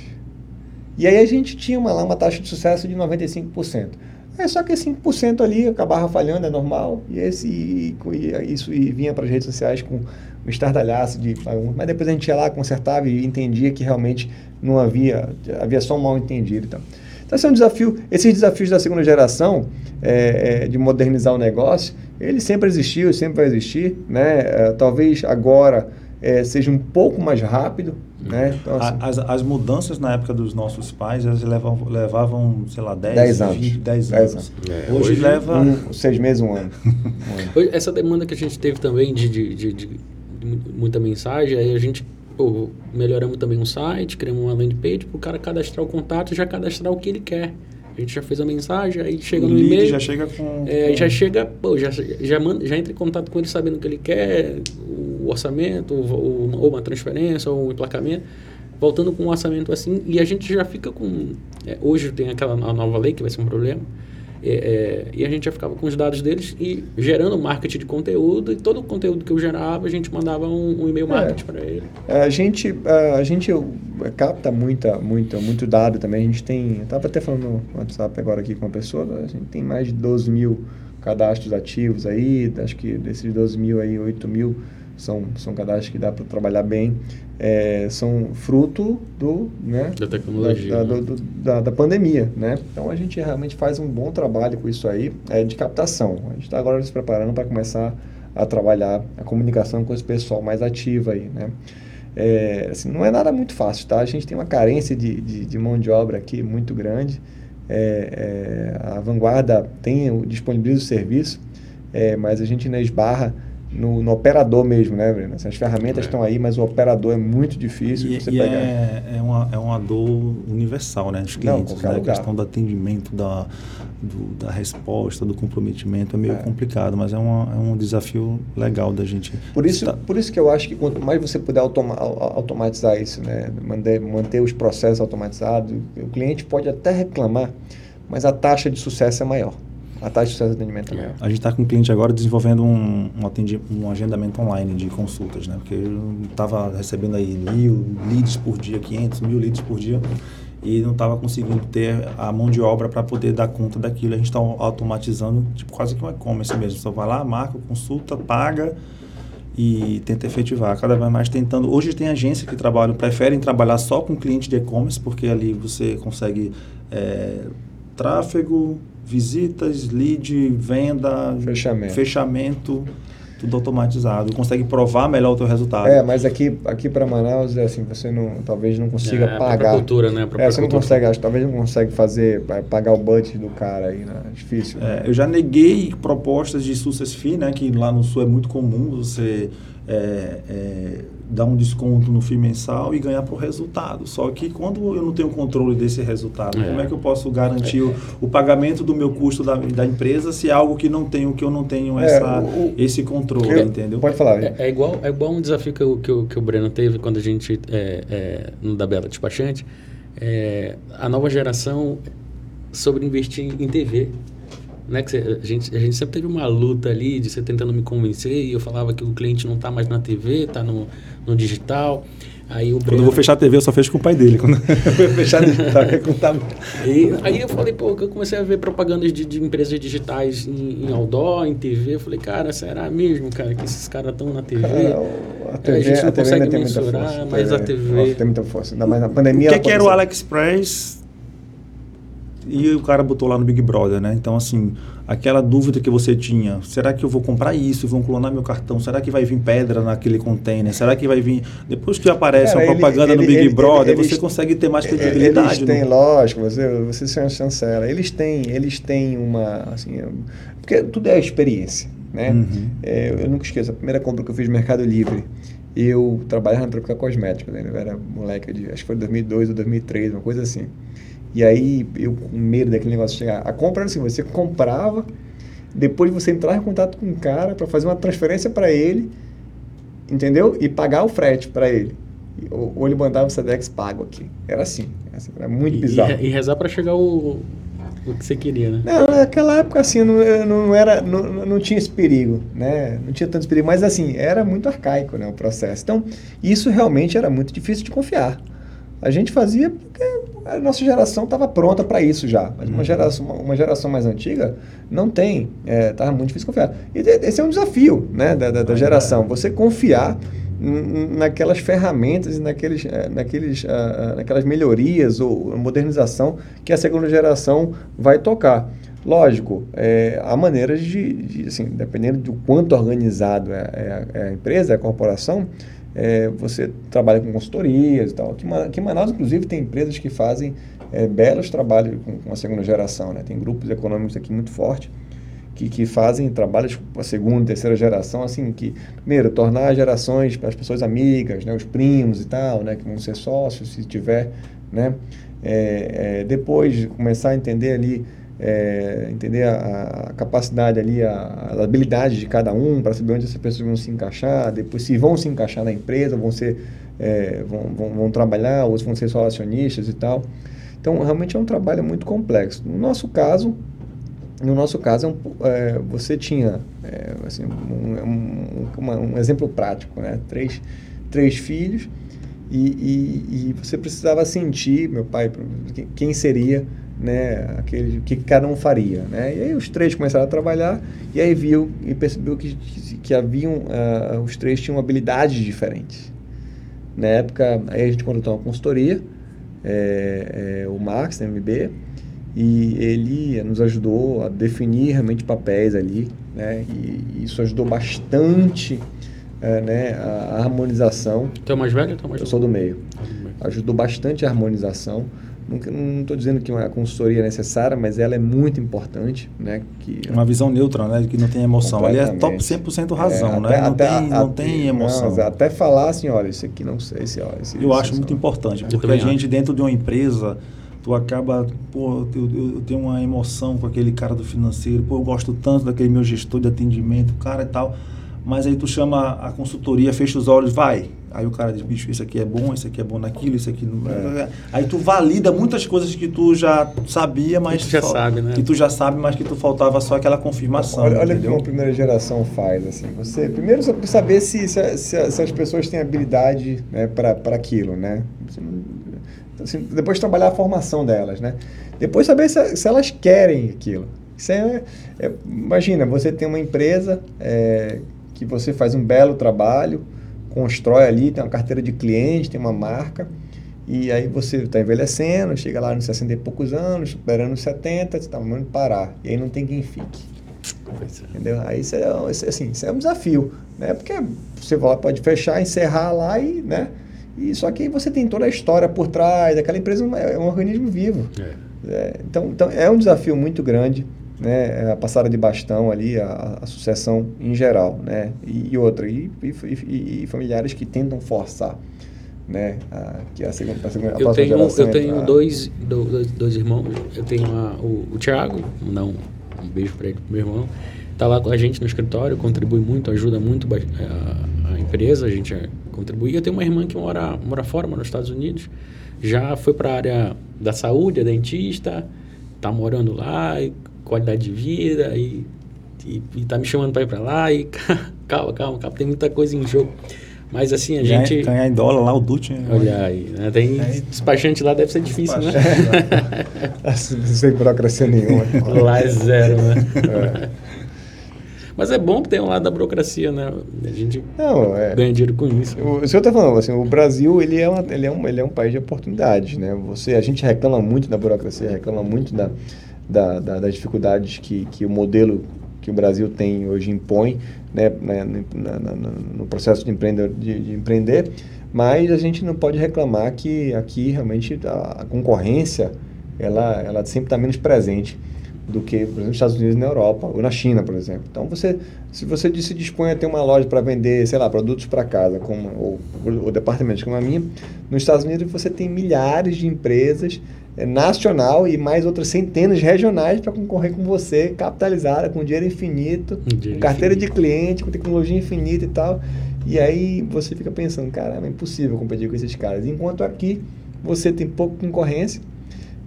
E aí a gente tinha uma, lá uma taxa de sucesso de 95%. É só que 5% ali acabava falhando, é normal. E, esse, e, e isso e vinha para as redes sociais com um estardalhaço de. Mas depois a gente ia lá, consertava e entendia que realmente não havia, havia só um mal entendido. Então. Então, esse é um desafio. Esses desafios da segunda geração é, é, de modernizar o negócio, ele sempre existiu, sempre vai existir. Né? É, talvez agora é, seja um pouco mais rápido. Né? Então, assim, as, as mudanças na época dos nossos pais, elas levavam, levavam sei lá, 10, 10 anos. 20, 10 anos. anos. É, hoje, hoje, leva... Um, seis meses, um ano. um ano. Essa demanda que a gente teve também de, de, de, de muita mensagem, aí a gente pô, melhoramos também um site, criamos uma landing page para o cara cadastrar o contato e já cadastrar o que ele quer. A gente já fez a mensagem, aí chega o no e-mail. já chega com. É, já chega, pô, já, já, manda, já entra em contato com ele sabendo o que ele quer, o orçamento, ou, ou uma transferência, ou um emplacamento. Voltando com um orçamento assim, e a gente já fica com. É, hoje tem aquela nova lei que vai ser um problema é, é, e a gente já ficava com os dados deles e gerando marketing de conteúdo. E todo o conteúdo que eu gerava, a gente mandava um, um e-mail é. marketing para ele. É, a gente, a gente capta muita, muita, muito dado também. A gente tem. Estava até falando no WhatsApp agora aqui com uma pessoa, a gente tem mais de 12 mil cadastros ativos aí. Acho que desses 12 mil aí, 8 mil são, são cadastros que dá para trabalhar bem, é, são fruto do, né, da tecnologia, da, né? do, do, da, da, pandemia, né? Então a gente realmente faz um bom trabalho com isso aí, é, de captação. A gente está agora se preparando para começar a trabalhar a comunicação com esse pessoal mais ativo aí, né? É, assim, não é nada muito fácil, tá? A gente tem uma carência de, de, de mão de obra aqui muito grande. é, é, a Vanguarda tem disponibiliza o serviço, é, mas a gente ainda esbarra no, no, operador mesmo, né, Breno? As ferramentas é. estão aí, mas o operador é muito difícil e, você e pegar. É, é, uma, é uma dor universal, né? Dos clientes, Não, né? A questão do atendimento, da, do, da resposta, do comprometimento é meio é. complicado, mas é, uma, é um desafio legal da gente. Por isso, estar... por isso que eu acho que quanto mais você puder automa automatizar isso, né? Manter, manter os processos automatizados, o cliente pode até reclamar, mas a taxa de sucesso é maior. A taxa de atendimento é maior. A gente está com um cliente agora desenvolvendo um, um, um, agendamento online de consultas, né? Porque eu estava recebendo aí mil leads por dia, 500 mil leads por dia e não estava conseguindo ter a mão de obra para poder dar conta daquilo. A gente está automatizando, tipo, quase que um e-commerce mesmo. Só vai lá, marca, consulta, paga e tenta efetivar. Cada vez mais tentando. Hoje tem agências que trabalham, preferem trabalhar só com cliente de e-commerce, porque ali você consegue é, tráfego, visitas, lead, venda, fechamento. fechamento tudo automatizado, consegue provar melhor o teu resultado. É, mas aqui, aqui para Manaus, é assim, você não, talvez não consiga é, pagar. A cultura, né? A é, você não consegue, acho, talvez não consegue fazer, pagar o budget do cara aí, né? É difícil. Né? É, eu já neguei propostas de success fee, né? Que lá no Sul é muito comum você é, é, dar um desconto no FII mensal e ganhar por resultado. Só que quando eu não tenho controle desse resultado, é. como é que eu posso garantir o, o, pagamento do meu custo da, da, empresa se é algo que não tenho, que eu não tenho é, essa, o, esse controle, eu, entendeu? Pode falar. É, é, igual, é igual um desafio que, eu, que, eu, que o Breno teve quando a gente, é, é, no da Bela Despachante, a nova geração sobre investir em TV né, que a, gente, a gente sempre teve uma luta ali de você tentando me convencer e eu falava que o cliente não está mais na TV, está no, no digital. Aí o Breno... Quando eu vou fechar a TV, eu só fecho com o pai dele. Quando eu fechar digital, é com o e Aí eu falei, pô, eu comecei a ver propagandas de, de empresas digitais em, em, outdoor, em TV. Eu falei, cara, será mesmo, cara, que esses caras estão na TV? Cara, a, TV, é, a gente não a consegue mensurar, mas a TV... Tem muita força. Ainda mais na pandemia... O que, que era o AliExpress e o cara botou lá no Big Brother, né? Então, assim, aquela dúvida que você tinha, será que eu vou comprar isso, vão clonar meu cartão, será que vai vir pedra naquele container, será que vai vir... Depois que aparece Cara, uma propaganda ele, no Big ele, Brother, você consegue ter mais credibilidade. Eles têm, no... lógico, você, você se chancela, eles têm, eles têm uma, assim, porque tudo é experiência, né? Uhum. É, eu nunca esqueço, a primeira compra que eu fiz no Mercado Livre, eu trabalhava na Tropical Cosméticos, né? eu era moleque, de, acho que foi 2002 ou 2003, uma coisa assim. E aí, eu com medo daquele negócio chegar. A compra era assim: você comprava, depois você entrar em contato com o cara para fazer uma transferência para ele, entendeu? E pagar o frete para ele. Ou, ou ele mandava o Sedex pago aqui. Era assim. assim era muito e, bizarro. E, rezar para chegar o, o que você queria, né? Não, naquela época, assim, não, não, era, não, não tinha esse perigo, né? Não tinha tanto perigo, mas assim, era muito arcaico, né, o processo. Então, isso realmente era muito difícil de confiar. A gente fazia porque a nossa geração estava pronta para isso já. Mas uma, uhum. geração, uma, uma, geração mais antiga não tem. Estava é, muito difícil confiar. E esse é um desafio né, da, da, da geração. Você confiar naquelas ferramentas e naqueles, é, naqueles, naquelas melhorias ou modernização que a segunda geração vai tocar. Lógico, é, há maneiras de, de, assim, dependendo do quanto organizado é, é, é a empresa, é a corporação, é, você trabalha com consultorias e tal. Aqui, aqui em Manaus, inclusive, tem empresas que fazem é, belos trabalhos com, com, a segunda geração. Né? Tem grupos econômicos aqui muito fortes que, que fazem trabalhos com a segunda, terceira geração, assim, que, primeiro, tornar as gerações, as pessoas amigas, né? os primos e tal, né? que vão ser sócios, se tiver, né? É, é, depois começar a entender ali é, entender a, a, capacidade ali, a, a, habilidade de cada um para saber onde essas pessoas vão se encaixar, depois se vão se encaixar na empresa, vão ser é, vão, vão, vão, trabalhar, ou vão ser só acionistas e tal. Então, realmente é um trabalho muito complexo. No nosso caso, no nosso caso, é é, você tinha é, assim, um, um, um, exemplo prático, né? Três, três filhos e, e, e você precisava sentir, meu pai, quem seria né, aquele, que cada um faria, né? E aí os três começaram a trabalhar e aí viu e percebeu que, que, haviam, uh, os três tinham habilidades diferentes. Na época, aí a gente contratou uma consultoria, é, é, o Max, MB, e ele nos ajudou a definir realmente papéis ali, né? E, e isso ajudou bastante é, né, a, a harmonização. Tu é mais velho ou tu é mais Eu sou do meio. Ajudou bastante a harmonização não estou dizendo que uma consultoria é necessária, mas ela é muito importante, né? Que, uma visão neutra, né? Que não tem emoção. Ali é top 100% razão, é, né? Até, não, até, tem, não tem emoção. Não, até falar assim, olha, isso aqui não sei, se olha. Eu acho muito importante, porque a gente dentro de uma empresa, tu acaba, pô, eu, eu, tenho uma emoção com aquele cara do financeiro, pô, eu gosto tanto daquele meu gestor de atendimento, cara e tal. Mas aí tu chama a consultoria, fecha os olhos, vai, Aí o cara diz, bicho, isso aqui é bom, isso aqui é bom naquilo, isso aqui não é. Aí tu valida muitas coisas que tu já sabia, mas. Que tu já só, sabe, né? Que tu já sabe, mas que tu faltava só aquela confirmação. Olha, olha o que uma primeira geração faz, assim. Você, primeiro, saber se, se, se, se as pessoas têm habilidade né, para aquilo, né? Assim, depois trabalhar a formação delas, né? Depois saber se, se elas querem aquilo. Isso é, é, imagina, você tem uma empresa é, que você faz um belo trabalho constrói ali, tem uma carteira de cliente, tem uma marca, e aí você está envelhecendo, chega lá nos 60 e poucos anos, superando os 70, você está mandando parar, e aí não tem quem fique. Entendeu? Aí isso é, isso é, assim, isso é um desafio, né? Porque você pode fechar, encerrar lá e, né? E só que aí você tem toda a história por trás, aquela empresa é um organismo vivo. É. É, então, então é um desafio muito grande né, a passada de bastão ali, a, a sucessão em geral, né, e, e outra, e, e, e, familiares que tentam forçar, né, a, que a segunda, a segunda a eu tenho, eu tenho dois, dois, dois irmãos, eu tenho a, o, o Thiago, não, um beijo para ele, meu irmão, está lá com a gente no escritório, contribui muito, ajuda muito a, a empresa, a gente contribui. Eu tenho uma irmã que mora, mora fora, mora nos Estados Unidos, já foi para a área da saúde, é dentista, está morando lá, e qualidade de vida e, e, e tá me chamando para ir para lá e calma, calma, calma, tem muita coisa em jogo. Mas assim, a ganhar, gente. Ganhar em dólar lá, o Dutch. Né? Olha aí, né? Tem é. despachante lá, deve ser difícil, né? Sem burocracia nenhuma. lá é zero, né? É. Mas é bom que tem um lado da burocracia, né? A gente Não, é, ganha dinheiro com isso. O, senhor está falando, assim, o Brasil ele é, uma, ele, é um, ele é um país de oportunidades, né? Você, a gente reclama muito da burocracia, reclama muito da, da, da, das dificuldades que, que o modelo que o Brasil tem hoje impõe né, né na, na, no processo de, empreender, de, de, empreender, mas a gente não pode reclamar que aqui realmente a, a concorrência ela, ela sempre está menos presente do que, por exemplo, nos Estados Unidos e na Europa, ou na China, por exemplo. Então, você, se você se dispõe a ter uma loja para vender, sei lá, produtos para casa, como, ou, ou departamentos como a minha, nos Estados Unidos você tem milhares de empresas nacional e mais outras centenas regionais para concorrer com você, capitalizada, com dinheiro infinito, dinheiro com carteira infinito. de cliente, com tecnologia infinita e tal. E aí você fica pensando, caramba, é impossível competir com esses caras. Enquanto aqui você tem pouca concorrência,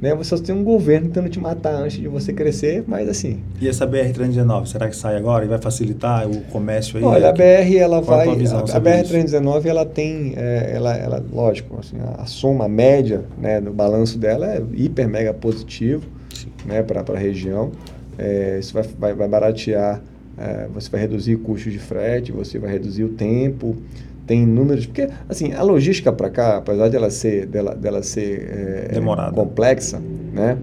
né? Você só tem um governo tentando te matar antes de você crescer, mas assim. E essa BR-319, será que sai agora e vai facilitar o comércio aí? Olha, a BR ela Qual vai. A, a BR-319 ela tem, é, ela, ela, lógico, assim, a, a, soma média, né, do balanço dela é hiper mega positivo, né, para a região. É, isso vai, vai, vai baratear, é, você vai reduzir custos de frete, você vai reduzir o tempo tem números porque assim a logística para cá apesar dela ser dela, dela ser é, Demorada. complexa né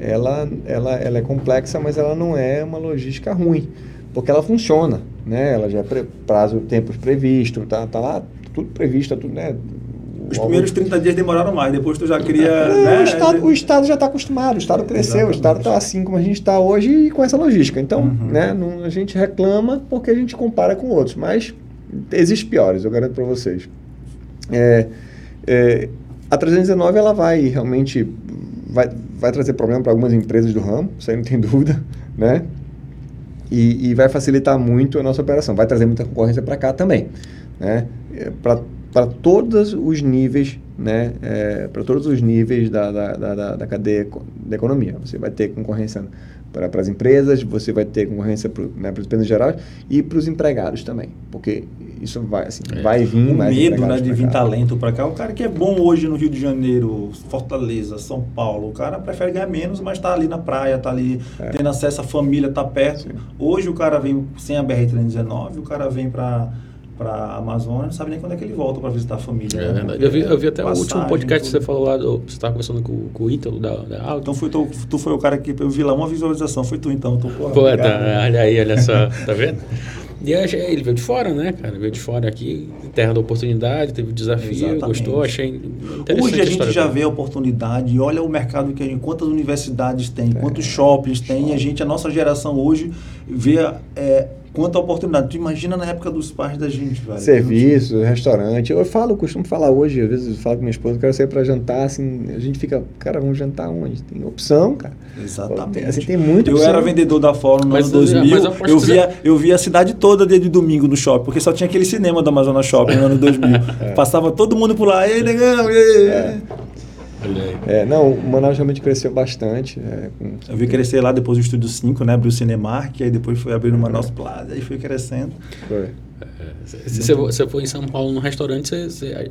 ela, ela ela é complexa mas ela não é uma logística ruim porque ela funciona né ela já é pre, prazo tempos previsto tá tá lá tudo previsto tudo né os primeiros 30 dias demoraram mais, depois tu já queria. É, né? o, estado, o Estado já está acostumado, o Estado cresceu, Exatamente. o Estado está assim como a gente está hoje e com essa logística. Então, uhum. né, não, a gente reclama porque a gente compara com outros, mas Existem piores, eu garanto para vocês. É, é, a 319 ela vai realmente vai, vai trazer problema para algumas empresas do ramo, isso aí não tem dúvida, né? E, e vai facilitar muito a nossa operação, vai trazer muita concorrência para cá também, né? É, para todos os níveis, né? É, para todos os níveis da, da, da, da cadeia da economia. Você vai ter concorrência para as empresas, você vai ter concorrência para né, as empresas gerais e para os empregados também, porque isso vai assim, é. vai vir o mais medo né, de vir cá. talento para cá. O cara que é bom hoje no Rio de Janeiro, Fortaleza, São Paulo, o cara prefere ganhar menos, mas está ali na praia, está ali é. tendo acesso à família, está perto. Sim. Hoje o cara vem sem a BR-319, o cara vem para para a Amazônia, não sabe nem quando é que ele volta para visitar a família. É né? verdade. Eu vi, eu vi até passagem, o último podcast que você falou lá, do, você estava conversando com, com o Ítalo da, da. Então foi tu, tu foi o cara que eu vi lá uma visualização, foi tu então. Tu, porra, Pô, tá, olha aí, olha só, tá vendo? E ele veio de fora, né, cara? Veio de fora aqui, terra da oportunidade, teve desafio, Exatamente. gostou, achei interessante. Hoje a gente história já vê a oportunidade, e olha o mercado que a gente, quantas universidades tem, quantos shoppings tem, e a gente, a nossa geração hoje, vê é, quanta oportunidade. Tu imagina na época dos pais da gente, velho. Serviço, restaurante. Eu falo, costumo falar hoje, às vezes eu falo com minha esposa, eu quero sair pra jantar, assim, a gente fica, cara, vamos jantar onde? Tem opção, cara. Exatamente. Tem, assim, tem muita Eu opção. era vendedor da Fórum no Mas, ano 2000. mas eu eu, via, eu via a cidade toda dia de domingo no shopping, porque só tinha aquele cinema do Amazonas Shopping no ano 2000. Passava todo mundo por lá, ei, negão, ei. Aí. É, não, o Manaus realmente cresceu bastante. é, com- Eu vi crescer lá depois do Estúdio 5, né? Abriu o Cinemark, aí depois foi abrindo o Manaus Plaza, aí foi crescendo. foi. Se você, você for em São Paulo num restaurante, você, você-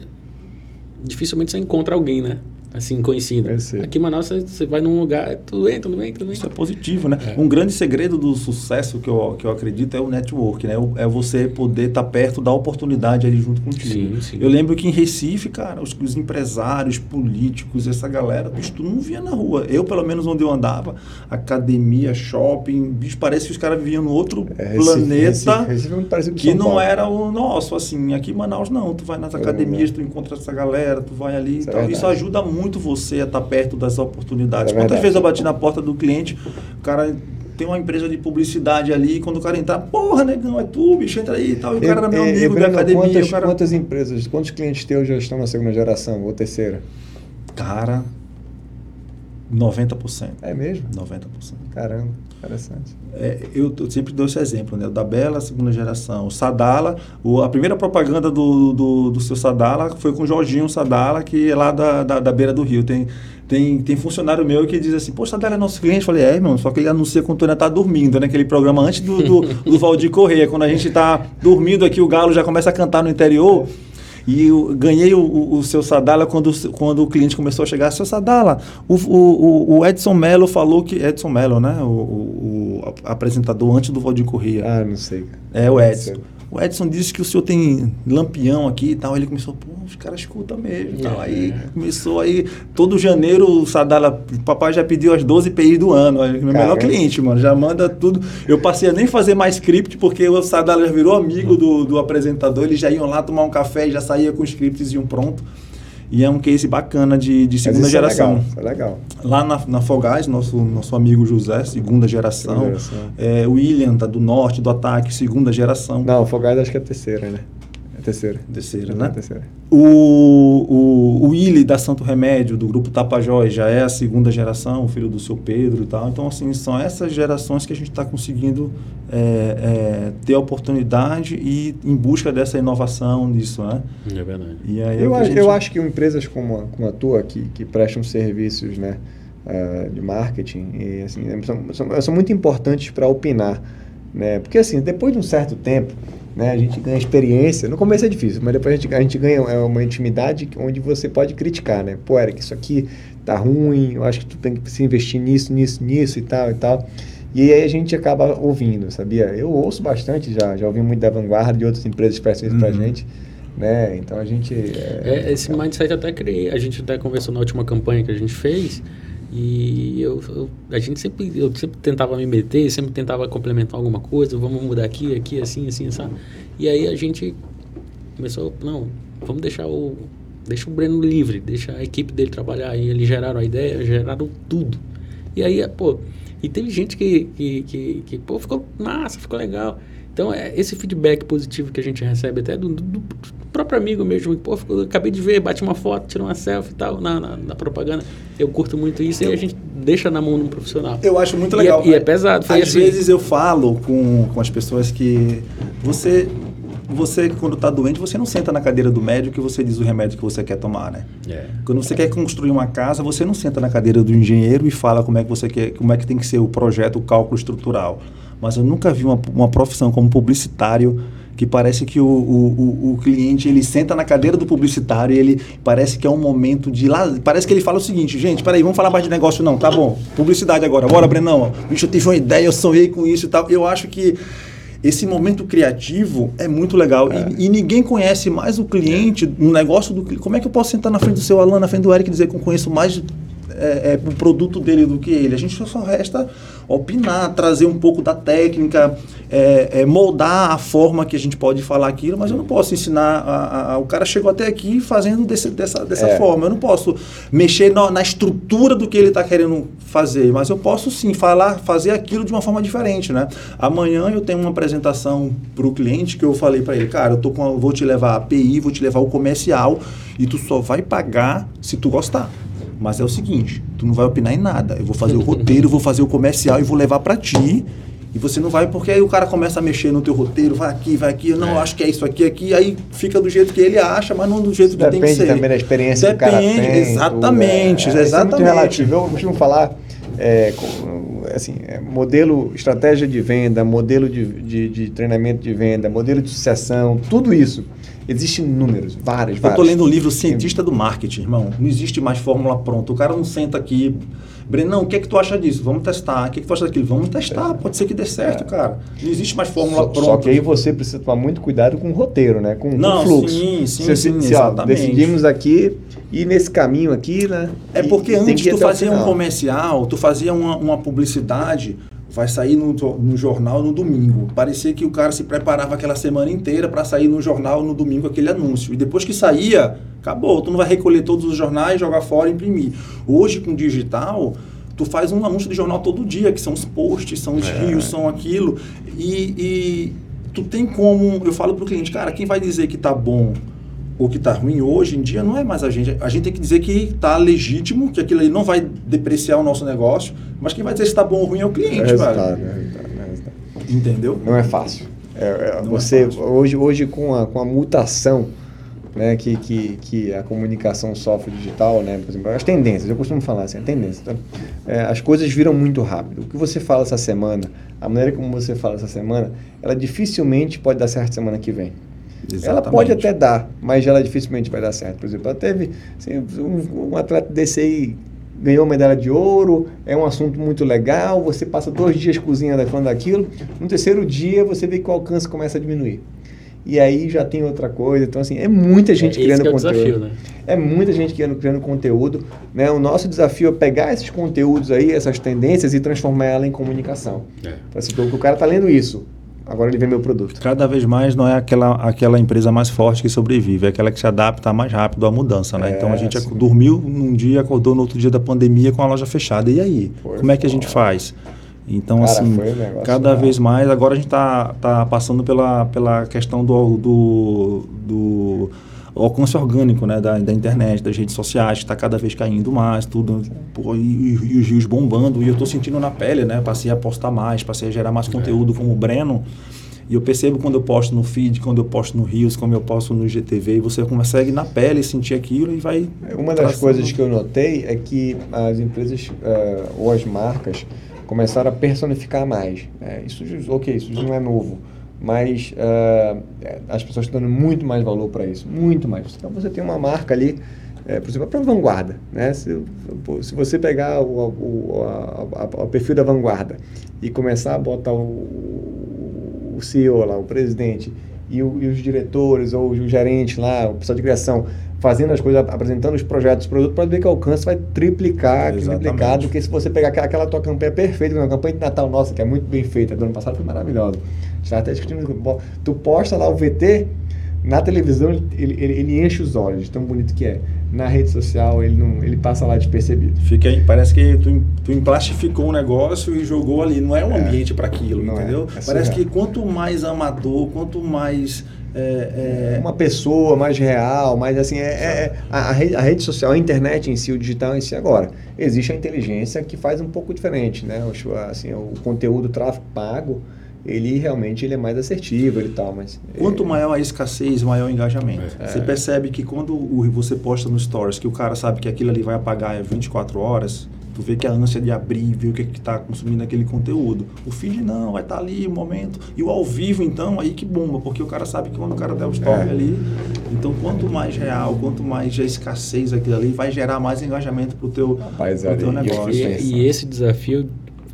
dificilmente você encontra alguém, né? Assim, conhecido. Deve ser. Aqui em Manaus, você, vai num lugar, tudo bem, tudo bem, tudo bem. Isso é positivo, né? Um grande segredo do sucesso que eu, que eu acredito é o network, né? É você poder estar perto da oportunidade ali junto contigo. Sim, sim. Eu lembro que em Recife, cara, os, os empresários, políticos, essa galera, bicho, tu não via na rua. Eu, pelo menos onde eu andava, academia, shopping, bicho, parece que os caras viviam no outro É, planeta. Recife- Recife é Que não era o nosso, assim. Aqui em Manaus, não. Tu vai nas Todo academias, mundo. tu encontra essa galera, tu vai ali Isso e é tal. verdade. Isso ajuda muito você a estar perto das oportunidades. É Quantas vezes eu bati na porta do cliente, o cara tem uma empresa de publicidade ali, quando o cara entrar, porra, negão, é tu, bicho, entra aí e tal. E o cara era meu amigo da academia. Quantas, cara... quantas empresas, quantos clientes teus já estão na segunda geração ou terceira? Cara, 90%. É mesmo? 90%. Caramba, interessante. É, eu, eu sempre dou esse exemplo, né? O da Bela, segunda geração. O Sadala, o- a primeira propaganda do, do, do seu Sadala foi com o Jorginho Sadala, que é lá da, da, da beira do rio. Tem, tem, tem funcionário meu que diz assim, pô, Sadala é nosso cliente. Eu falei, é, irmão, só que ele anuncia quando tu ainda tá dormindo, né? Aquele programa antes do, do, do Valdir Correia. Quando a gente tá dormindo aqui, o galo já começa a cantar no interior. E eu ganhei o, o, o seu Sadala quando, quando o cliente começou a chegar. Seu Sadala, o, o, o Edson Mello falou que. Edson Mello, né? O, o, o apresentador antes do Valdir Corrêa. Ah, não sei. É o Edson. O Edson disse que o senhor tem lampião aqui e tal. Ele começou, pô, os caras escutam mesmo e tal. É. Aí começou aí, todo janeiro o Sadala, o papai já pediu as 12 PI do ano. Meu melhor cliente, mano. Já manda tudo. Eu passei a nem fazer mais script, porque o Sadala já virou amigo do, do apresentador. Eles já iam lá tomar um café e já saía com os scripts e iam pronto. E é um case bacana de, de segunda geração. É legal, é legal. Lá na, na Fogás, nosso, nosso amigo José, segunda geração. Segunda geração. É, William, tá do norte, do ataque, segunda geração. Não, Fogás acho que é a terceira, né? É terceira. Terceira, É né? a terceira. O, o, o Willy da Santo Remédio, do grupo Tapajós, já é a segunda geração, filho do seu Pedro e tal. Então, assim, são essas gerações que a gente está conseguindo é, é, ter a oportunidade e em busca dessa inovação nisso, né? É verdade. E aí é Eu, acho, gente- eu acho que empresas como a, como a tua, que, que prestam serviços né, ah, de marketing, e, assim, são, são, são muito importantes para opinar. Né? Porque assim, depois de um certo tempo, né, a gente ganha experiência. No começo é difícil, mas depois a gente, a gente ganha é, uma intimidade onde você pode criticar. Né? Pô, Eric, isso aqui tá ruim, eu acho que tu tem que se investir nisso, nisso, nisso e tal e tal. E aí a gente acaba ouvindo, sabia? Eu ouço bastante já, já ouvi muito da Vanguarda e outras empresas que prestam isso pra Uhum. gente. Né? Então a gente. É, esse mindset até criei. A gente até conversou na última campanha que a gente fez. E eu, eu- a gente sempre, eu sempre tentava me meter, sempre tentava complementar alguma coisa, vamos mudar aqui, aqui, assim, assim, sabe? E aí a gente começou, não, vamos deixar o, deixa o Breno livre, deixa a equipe dele trabalhar. E eles geraram a ideia, geraram tudo. E aí, pô, e teve gente que, que, que, que, pô, ficou massa, ficou legal. Então, é esse feedback positivo que a gente recebe até do, do- do próprio amigo mesmo, que, pô, eu acabei de ver, bate uma foto, tira uma selfie e tal na, na, na propaganda. Eu curto muito isso e a gente deixa na mão de um profissional. Eu acho muito E é- legal. e é pesado, foi Às assim. vezes eu falo com, com as pessoas que você, você quando está doente, você não senta na cadeira do médico e você diz o remédio que você quer tomar, né? É. Quando você quer construir uma casa, você não senta na cadeira do engenheiro e fala como é que você quer, como é que tem que ser o projeto, o cálculo estrutural. Mas eu nunca vi uma, uma profissão como publicitário que parece que o, o, o, cliente ele senta na cadeira do publicitário e ele parece que é um momento de lá. Parece que ele fala o seguinte, gente, peraí, vamos falar mais de negócio não, tá bom. Publicidade agora, bora, Brenão. Bicho, eu tive uma ideia, eu sonhei com isso e tal. Eu acho que esse momento criativo é muito legal. E, e ninguém conhece mais o cliente, o negócio do cliente. Como é que eu posso sentar na frente do seu Alan, na frente do Eric e dizer que eu conheço mais é, é, o produto dele do que ele. A gente só resta opinar, trazer um pouco da técnica, é, é, moldar a forma que a gente pode falar aquilo, mas eu não posso ensinar. A, a, o cara chegou até aqui fazendo desse, dessa, dessa É. forma. Eu não posso mexer na, na estrutura do que ele está querendo fazer, mas eu posso sim falar, fazer aquilo de uma forma diferente, né? Amanhã eu tenho uma apresentação para o cliente que eu falei para ele, cara, eu tô com, vou te levar a API, vou te levar o comercial e tu só vai pagar se tu gostar. Mas é o seguinte, tu não vai opinar em nada. Eu vou fazer o roteiro, vou fazer o comercial e vou levar para ti. E você não vai, porque aí o cara começa a mexer no teu roteiro, vai aqui, vai aqui, eu não, acho que é isso aqui, aqui, aí fica do jeito que ele acha, mas não do jeito que tem que Depende ser. também da experiência que o cara Depende, tem. Exatamente, tudo, é. Isso é muito exatamente. relativo. Eu costumo falar, é, assim, é, modelo, estratégia de venda, modelo de, de, de treinamento de venda, modelo de sucessão, tudo isso. Existem números, vários, Eu vários. tô lendo o livro Cientista do Marketing, irmão. Não existe mais fórmula pronta. O cara não senta aqui. Brenão, o que é que tu acha disso? Vamos testar. O que é que tu acha daquilo? Vamos testar. Pode ser que dê certo, cara. Não existe mais fórmula Só, pronta. só que aí você precisa tomar muito cuidado com o roteiro, né? Com, Não, o fluxo. sim, sim, Se- sim, se, ó, exatamente. decidimos aqui ir nesse caminho aqui, né? É E- porque e antes tu fazia um comercial, tu fazia uma, uma publicidade, vai sair no, no jornal no domingo. Parecia que o cara se preparava aquela semana inteira para sair no jornal no domingo aquele anúncio. E depois que saía, acabou. Tu não vai recolher todos os jornais, jogar fora e imprimir. Hoje, com digital, tu faz um anúncio de jornal todo dia, que são os posts, são os rios, são aquilo. E, e tu tem como... Eu falo pro cliente, cara, quem vai dizer que tá bom o que está ruim hoje em dia não é mais a gente. A gente tem que dizer que está legítimo, que aquilo ali não vai depreciar o nosso negócio, mas quem vai dizer se está bom ou ruim é o É cliente, resultado, velho. é resultado, é resultado. Entendeu? Não é fácil. É, é, é você fácil. hoje, hoje com a, com a mutação né, que, que, que a comunicação sofre digital, né, por exemplo, as tendências, eu costumo falar assim, a tendência, tá? É, as coisas viram muito rápido. O que você fala essa semana, a maneira como você fala essa semana, ela dificilmente pode dar certo semana que vem. Ela pode até dar, mas ela dificilmente vai dar certo. Por exemplo, ela teve assim, um, um atleta desse aí ganhou medalha de ouro, é um assunto muito legal, você passa dois dias cozinhando falando daquilo, no terceiro dia você vê que o alcance começa a diminuir. E aí já tem outra coisa. Então, assim, é muita gente É, criando é conteúdo. desafio, né? É muita gente criando, criando conteúdo. Né? O nosso desafio é pegar esses conteúdos aí, essas tendências, e transformar ela em comunicação. É. Assim, o cara tá lendo isso, agora ele vê meu produto. Cada vez mais não é aquela, aquela empresa mais forte que sobrevive, é aquela que se adapta mais rápido à mudança, né? É, então a gente sim. dormiu num dia, acordou no outro dia da pandemia com a loja fechada. E aí? Foi Como é que a gente foda. faz? Então, Cara, assim, cada vez mais, agora a gente está tá passando pela, pela questão do, do, do alcance orgânico né, da, da internet, das redes sociais, que está cada vez caindo mais, tudo, pô, e, e- os rios bombando, e eu estou sentindo na pele, né? Passei a postar mais, passei a gerar mais conteúdo como o Breno, e eu percebo quando eu posto no feed, quando eu posto no Rios, como eu posto no GTV, e você consegue na pele sentir aquilo e vai... Uma das coisas que eu notei é que as empresas eh, ou as marcas começaram a personificar mais. né? Isso, ok, isso não é novo, mas eh, as pessoas estão dando muito mais valor para isso, muito mais. Então você tem uma marca ali, eh, por exemplo, para vanguarda, né? Se, se você pegar o, o, a- a- o perfil da vanguarda e começar a botar o, o CEO lá, o presidente e, e os diretores ou o gerente lá, o pessoal de criação fazendo as coisas, apresentando os projetos, os produtos, pode ver que o alcance vai triplicar, triplicar do que se você pegar aquela, aquela tua campanha perfeita, uma campanha de Natal nossa, que é muito bem feita, do ano passado foi maravilhosa. Já até discutindo, tu posta lá o VT, na televisão ele, ele, ele- enche os olhos, tão bonito que é. Na rede social ele, não, ele passa lá despercebido. Fica aí, parece que tu, tu emplastificou um negócio e jogou ali. Não é um É. ambiente para aquilo, é. entendeu? É parece surreal. que quanto mais amador, quanto mais. é, é, uma pessoa mais real, mais assim, é, é- é- a, a rede, a rede social, a internet em si, o digital em si agora. Existe a inteligência que faz um pouco diferente, né? O, assim, o conteúdo, o tráfego pago, ele realmente ele é mais assertivo e tal, mas... Quanto é, maior a escassez, maior o engajamento. É. Você percebe que quando o- você posta no Stories que o cara sabe que aquilo ali vai apagar em 24 horas, tu vê que a ânsia de abrir, ver o que está consumindo aquele conteúdo. O feed não, vai estar ali o momento. E o ao vivo, então, aí que bomba, porque o cara sabe que quando o cara der o stop É. ali, então quanto mais real, quanto mais a escassez aquilo ali, vai gerar mais engajamento pro teu, Rapaz, pro teu eu negócio. E, e esse desafio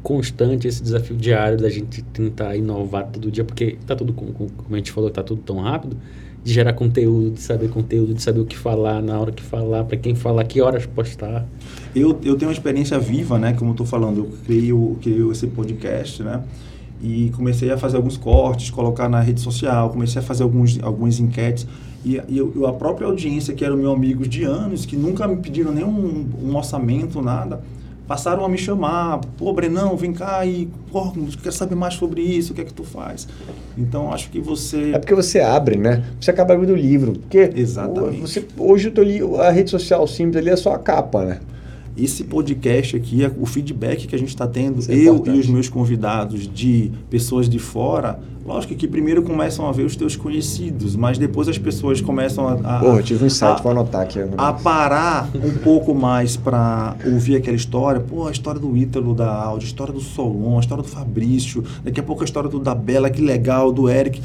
constante, esse desafio diário da gente tentar inovar todo dia, porque tá tudo, com- com- como a gente falou, tá tudo tão rápido, de gerar conteúdo, de saber conteúdo, de saber o que falar, na hora que falar, para quem falar, que horas postar. Eu, eu tenho uma experiência viva, né? Como eu estou falando, eu criei, eu criei esse podcast, né? E comecei a fazer alguns cortes, colocar na rede social, comecei a fazer alguns, algumas enquetes. E, e eu, a própria audiência, que eram meus amigos de anos, que nunca me pediram nenhum um orçamento, nada, passaram a me chamar, pô, Brenão, vem cá e, pô, quero saber mais sobre isso, o que é que tu faz? Então, acho que você... É porque você abre, né? Você acaba abrindo o livro. Porque Exatamente. Você, hoje a rede social simples ali é só a capa, né? Esse podcast aqui, o feedback que a gente está tendo, é eu e os meus convidados de pessoas de fora, lógico que primeiro começam a ver os teus conhecidos, mas depois as pessoas começam a. a eu tive um insight, a, vou anotar aqui. A parar um pouco mais para ouvir aquela história. Pô, a história do Ítalo da Audi, a história do Solon, a história do Fabrício, daqui a pouco a história do da Bela, que legal, do Eric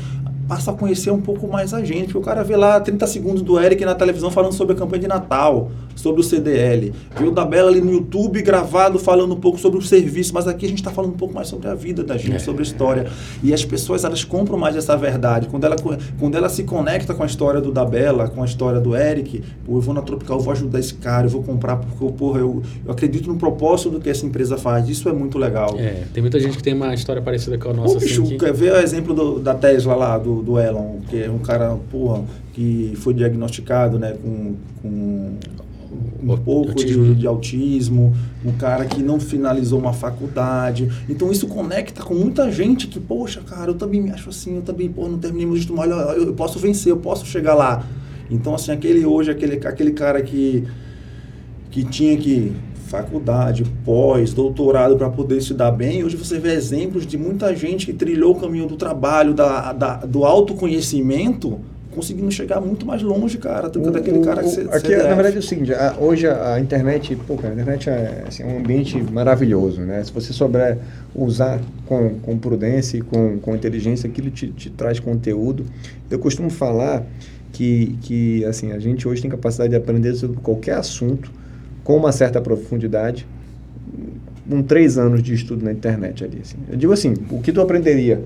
passa a conhecer um pouco mais a gente. Porque o cara vê lá 30 segundos do Eric na televisão falando sobre a campanha de Natal, sobre o CDL. O da Bela ali no YouTube gravado falando um pouco sobre o serviço, mas aqui a gente está falando um pouco mais sobre a vida da gente, é. sobre a história. E as pessoas elas compram mais essa verdade. Quando ela, quando ela se conecta com a história do da Bela, com a história do Eric, pô, eu vou na Tropical, eu vou ajudar esse cara, eu vou comprar porque porra, eu, eu acredito no propósito do que essa empresa faz. Isso é muito legal. É, tem muita gente que tem uma história parecida com a nossa. Pô, bicho, assim, quer ver o exemplo do, da Tesla lá, do, do Elon, que é um cara, porra, que foi diagnosticado, né, com, com um pouco de, de, autismo, um cara que não finalizou uma faculdade. Então isso conecta com muita gente que, poxa, cara, eu também me acho assim, eu também, pô, não terminei meu estudo, olha, eu, eu posso vencer, eu posso chegar lá. Então, assim, aquele hoje, aquele, aquele cara que, que tinha que faculdade, pós, doutorado para poder se dar bem. Hoje você vê exemplos de muita gente que trilhou o caminho do trabalho, da, da do autoconhecimento, conseguindo chegar muito mais longe, cara, do que daquele cara que você Aqui, na verdade, é o seguinte, a, hoje a, a, internet, pô, cara, a internet é assim, um ambiente maravilhoso, né? Se você souber usar com, com prudência e com, com inteligência, aquilo te, te traz conteúdo. Eu costumo falar que, que, assim, a gente hoje tem capacidade de aprender sobre qualquer assunto, com uma certa profundidade, com três anos de estudo na internet ali. Assim. Eu digo assim, o que tu aprenderia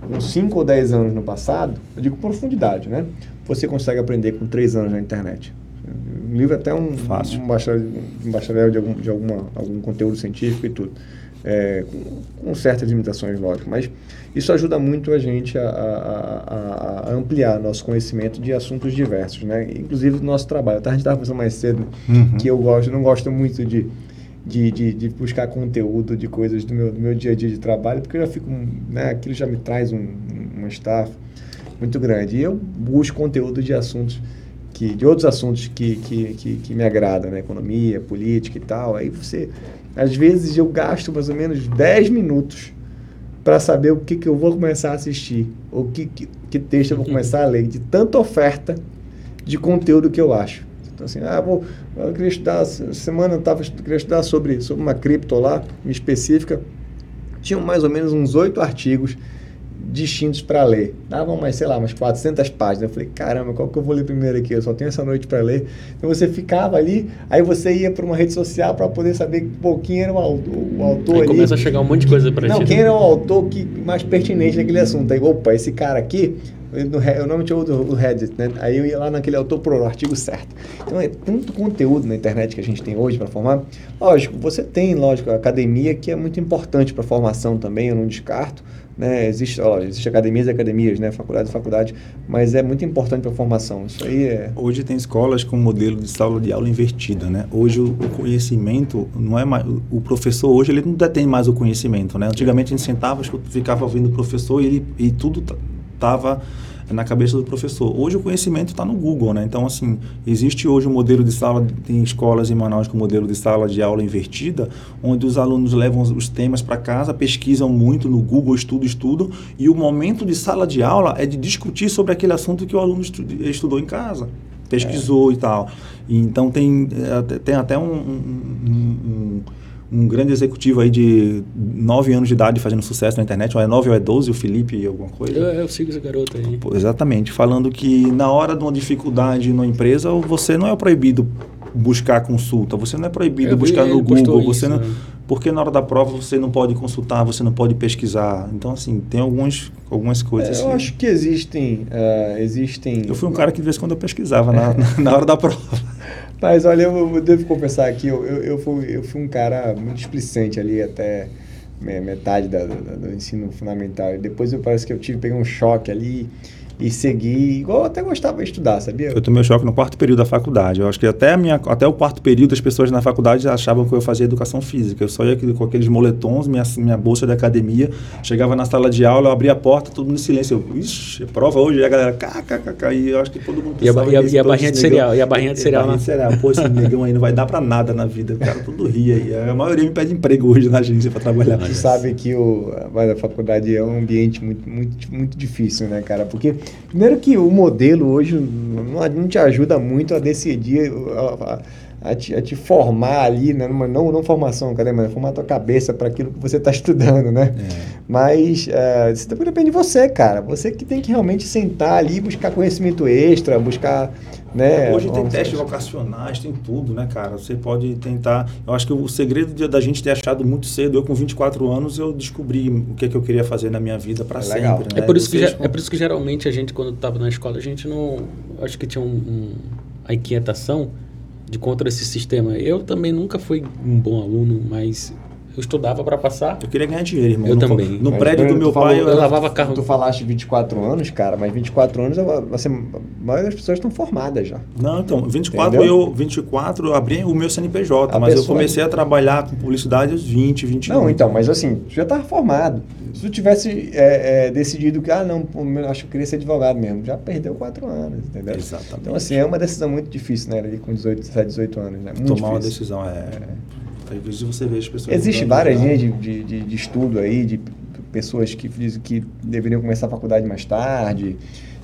com cinco ou dez anos no passado, eu digo profundidade, né? Você consegue aprender com três anos na internet. Um livro é até um, Fácil. um bacharel, um bacharel de, algum, de alguma, algum conteúdo científico e tudo. É, com, com, certas limitações, lógico, mas isso ajuda muito a gente a, a, a, ampliar nosso conhecimento de assuntos diversos, né? Inclusive do nosso trabalho. Até a gente estava pensando mais cedo uhum. que eu gosto, não gosto muito de, de, de, de, buscar conteúdo de coisas do meu, do meu dia a dia de trabalho, porque eu já fico, né? Aquilo já me traz um, uma estafa muito grande. E eu busco conteúdo de assuntos que, de outros assuntos que, que, que, que me agradam, né? Economia, política e tal. Aí você às vezes eu gasto mais ou menos 10 minutos para saber o que, que eu vou começar a assistir, ou que, que, que texto eu vou começar a ler, de tanta oferta de conteúdo que eu acho. Então, assim, ah, vou, eu queria estudar, semana eu tava, queria estudar sobre, sobre uma cripto lá, específica. Tinham mais ou menos uns oito artigos distintos para ler. Davam mais, sei lá, umas 400 páginas. Eu falei, caramba, qual que eu vou ler primeiro aqui? Eu só tenho essa noite para ler. Então você ficava ali, aí você ia para uma rede social para poder saber quem era o, o autor aí ali. começa a chegar um monte de coisa para Não, quem era o autor que, mais pertinente naquele assunto. Aí, opa, esse cara aqui, eu não tinha o Reddit, né? Aí eu ia lá naquele autor pro artigo certo. Então é tanto conteúdo na internet que a gente tem hoje para formar. Lógico, você tem, lógico, a academia que é muito importante para formação também, eu não descarto. Né? Existe, ó, existe academias e academias, né? faculdade e faculdade, mas é muito importante para a formação. Isso aí é... Hoje tem escolas com modelo de sala de aula invertida. Né? Hoje o, o conhecimento não é mais... O professor hoje ele não detém mais o conhecimento. Né? Antigamente a gente sentava, ficava ouvindo o professor e, ele, e tudo estava na cabeça do professor. Hoje o conhecimento está no Google, né? Então, assim, existe hoje um modelo de sala, tem escolas em Manaus com modelo de sala de aula invertida, onde os alunos levam os temas para casa, pesquisam muito no Google, estudam, estudam, e o momento de sala de aula é de discutir sobre aquele assunto que o aluno estudou em casa, pesquisou é. e tal. E, então, tem, é, tem até um, um, um um grande executivo aí de 9 anos de idade fazendo sucesso na internet, ou é 9 ou é 12, o Felipe, alguma coisa. Eu, eu sigo esse garoto aí. Pô, exatamente, falando que na hora de uma dificuldade na empresa, você não é proibido buscar consulta, você não é proibido eu buscar vi, no Google, você isso, não... Né? porque na hora da prova você não pode consultar, você não pode pesquisar. Então, assim, tem alguns, algumas coisas. É, eu assim. acho que existem, uh, existem... Eu fui um cara que de vez em quando eu pesquisava na, na hora da prova. Mas olha, eu, eu devo confessar aqui, eu, eu, eu, fui, eu fui um cara muito displicente ali até metade da, da, do ensino fundamental. E depois eu parece que eu tive, peguei um choque ali e segui, igual eu até gostava de estudar, sabia? Eu tomei o choque no quarto período da faculdade. Eu acho que até, a minha, até o quarto período as pessoas na faculdade achavam que eu fazia educação física. Eu só ia com aqueles moletons, minha, minha bolsa de academia, chegava na sala de aula, eu abria a porta, todo mundo em silêncio. Eu, ixi, prova hoje, e a galera, kkk, e eu acho que todo mundo E a, e a, e a barrinha de cereal, e a barrinha de cereal. Barrinha de cereal. Pô, esse negão aí não vai dar pra nada na vida. O cara tudo ria aí. A maioria me pede emprego hoje na agência pra trabalhar. Tu sabe que o, a faculdade é um ambiente muito, muito, muito difícil, né, cara? Porque, primeiro que o modelo hoje não, não te ajuda muito a decidir, a, a, a, te, a te, formar ali, né? não, não formação, cadê, mas formar a tua cabeça para aquilo que você está estudando, né? É. Mas uh, isso depende de você, cara. Você que tem que realmente sentar ali, buscar conhecimento extra, buscar né? Hoje tem testes vocacionais, tem tudo, né, cara? Você pode tentar. Eu acho que o segredo da gente ter achado muito cedo, eu com 24 anos, eu descobri o que, é que eu queria fazer na minha vida para é sempre. Né? É, por isso que, é por isso que geralmente a gente, quando estava na escola, a gente não. Acho que tinha um, um, a inquietação de contra esse sistema. Eu também nunca fui um bom aluno, mas eu estudava para passar. Eu queria ganhar dinheiro, irmão. Eu no, também. No mas, prédio do meu pai, falou, eu, eu, lavava carro. Tu falaste 24 anos, cara, mas 24 anos, você, a maioria das pessoas estão formadas já. Não, então, 24 eu, 24 eu abri o meu CNPJ, a mas eu comecei a trabalhar com publicidade aos 20, 21. Não, então, mas assim, tu já estava formado. Se tu tivesse é, é, decidido que, ah, não, acho que eu queria ser advogado mesmo, já perdeu 4 anos, entendeu? Exatamente. Então, assim, é uma decisão muito difícil, né, ali com 18, 17, 18 anos, né? Muito Tomar difícil. uma decisão, é... é. Às vezes você vê as pessoas. Existe várias linhas de, de, de, de, estudo aí, de pessoas que dizem que deveriam começar a faculdade mais tarde,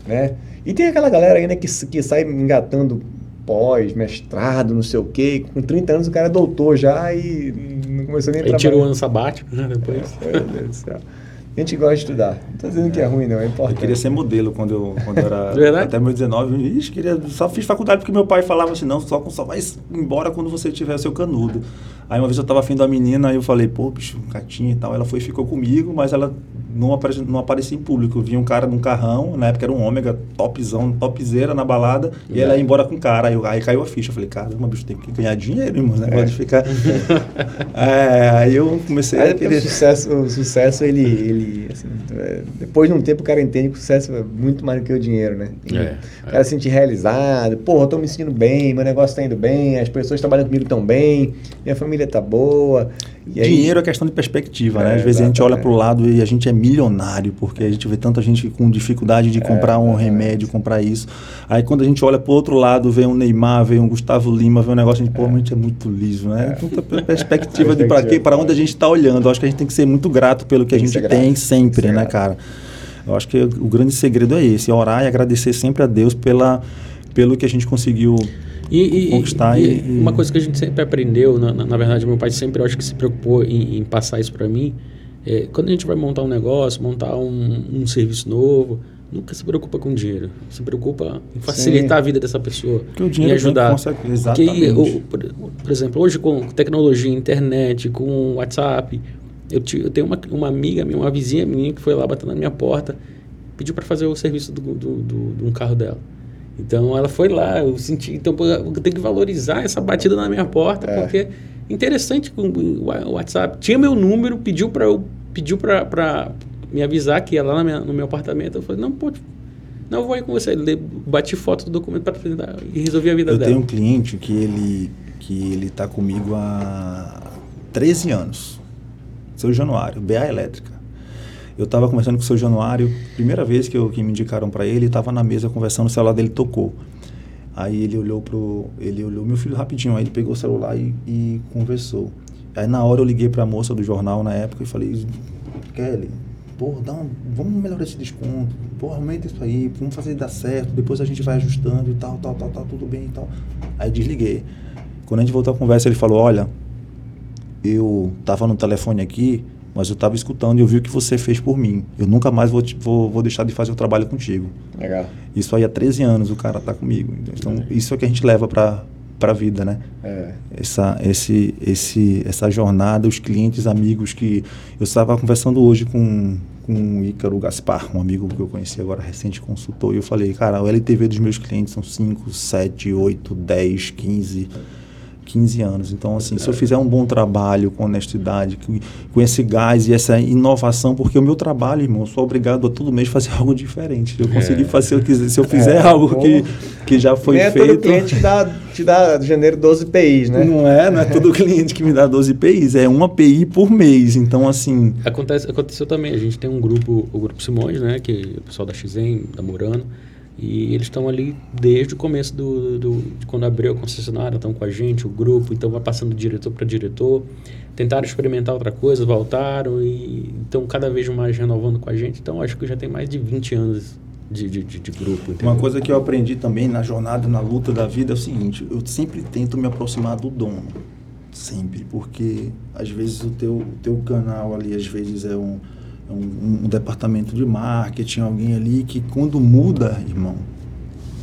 né? E tem aquela galera ainda que, que sai engatando pós, mestrado, não sei o quê. Com 30 anos o cara é doutor já e não começou nem a trabalhar. tirou o ano sabático, né? Depois. Meu Deus do céu. A gente gosta de estudar. Não estou dizendo que é ruim, não, é importante. Eu queria ser modelo quando eu, quando eu era. Verdade? Até meus 19. Ixi, queria, só fiz faculdade porque meu pai falava assim: não, só, só vai embora quando você tiver seu canudo. Aí uma vez eu estava afim da menina, aí eu falei: pô, bicho, gatinha e tal. Ela foi e ficou comigo, mas ela não, apare, não aparecia em público. Eu vi um cara num carrão, na época era um ômega, topzão, topzera na balada, é. e ela ia embora com o cara. Aí, eu, aí caiu a ficha. Eu falei: caramba, bicho, tem que ganhar dinheiro, irmão, né? Pode ficar. é, aí eu comecei aí a querer. O sucesso, o sucesso ele. ele assim, depois de um tempo o cara entende que o sucesso é muito mais do que o dinheiro, né? E é, o cara é. se sente realizado, porra, eu tô me sentindo bem, meu negócio tá indo bem, as pessoas trabalhando comigo tão bem, minha família tá boa. E Dinheiro aí... é questão de perspectiva, é, né? Às vezes a gente olha para o lado e a gente é milionário, porque a gente vê tanta gente com dificuldade de comprar um remédio, comprar isso. Aí quando a gente olha para o outro lado, vê um Neymar, vê um Gustavo Lima, vê um negócio, a gente, pô, a gente é muito liso, né? Tanta perspectiva de para quê, para onde a gente está olhando. Eu acho que a gente tem que ser muito grato pelo que tem a gente tem sempre, né, cara? Eu acho que o grande segredo é esse, orar e agradecer sempre a Deus pela, pelo que a gente conseguiu e, conquistar. E, e, uma coisa que a gente sempre aprendeu, na, na, na, verdade, meu pai sempre, acho que se preocupou em, em passar isso para mim, é, quando a gente vai montar um negócio, montar um, um, serviço novo, nunca se preocupa com dinheiro. Se preocupa em facilitar Sim. a vida dessa pessoa. Porque o dinheiro em ajudar. Consegue, exatamente. Porque, por, por, exemplo, hoje com tecnologia, internet, com WhatsApp, eu, eu tenho uma, uma amiga minha, uma vizinha minha que foi lá batendo na minha porta, pediu para fazer o serviço do, do, do, de um carro dela. Então ela foi lá, eu senti, então eu tenho que valorizar essa batida na minha porta, é. porque interessante o WhatsApp tinha meu número, pediu para eu pediu para me avisar que ia lá minha, no meu apartamento, eu falei: "Não, pode não vou ir com você". Bati foto do documento para apresentar e resolvi a vida eu dela. Eu tenho um cliente que ele que ele tá comigo há 13 anos. Seu Januário, BA Elétrica. Eu estava conversando com o seu Januário, primeira vez que, eu, que me indicaram para ele, estava na mesa conversando, o celular dele tocou. Aí ele olhou pro, ele olhou meu filho rapidinho, aí ele pegou o celular e, e conversou. Aí na hora eu liguei para a moça do jornal na época e falei, Kelly, pô, dá um, vamos melhorar esse desconto, pô, aumenta isso aí, vamos fazer dar certo, depois a gente vai ajustando e tal, tal, tal, tal, tudo bem e tal. Aí desliguei. Quando a gente voltou à conversa, ele falou, olha, eu tava no telefone aqui, mas eu estava escutando e eu vi o que você fez por mim. Eu nunca mais vou, vou, vou deixar de fazer o trabalho contigo. Legal. Isso aí há 13 anos o cara está comigo. Então, isso é que a gente leva para para a vida, né? É. Essa, esse, esse, essa jornada, os clientes, amigos que eu estava conversando hoje com com o Ícaro Gaspar, um amigo que eu conheci agora recente, consultor, e eu falei, cara, o LTV dos meus clientes são 5, 7, 8, 10, 15 15 anos. Então, assim, se eu fizer um bom trabalho com honestidade, com, com esse gás e essa inovação, porque o meu trabalho, irmão, eu sou obrigado a todo mês fazer algo diferente. Eu conseguir fazer, se eu, quiser, se eu fizer é, algo que, que já foi Nem feito... É todo cliente que dá, te dá de janeiro 12 PIs, né? Não é, não é todo cliente que me dá 12 PIs, é uma PI por mês. Então, assim... Acontece, aconteceu também, a gente tem um grupo, o Grupo Simões, né, que é o pessoal da XEM, da Murano, e eles estão ali desde o começo do, do, de quando abriu a concessionária, estão com a gente, o grupo, então vai passando diretor para diretor. Tentaram experimentar outra coisa, voltaram e estão cada vez mais renovando com a gente. Então acho que já tem mais de 20 anos de, de, de, de grupo. Entendeu? Uma coisa que eu aprendi também na jornada, na luta da vida é o seguinte: eu sempre tento me aproximar do dono. Sempre. Porque às vezes o teu, o teu canal ali, às vezes é um um, um, departamento de marketing, alguém ali que quando muda, irmão,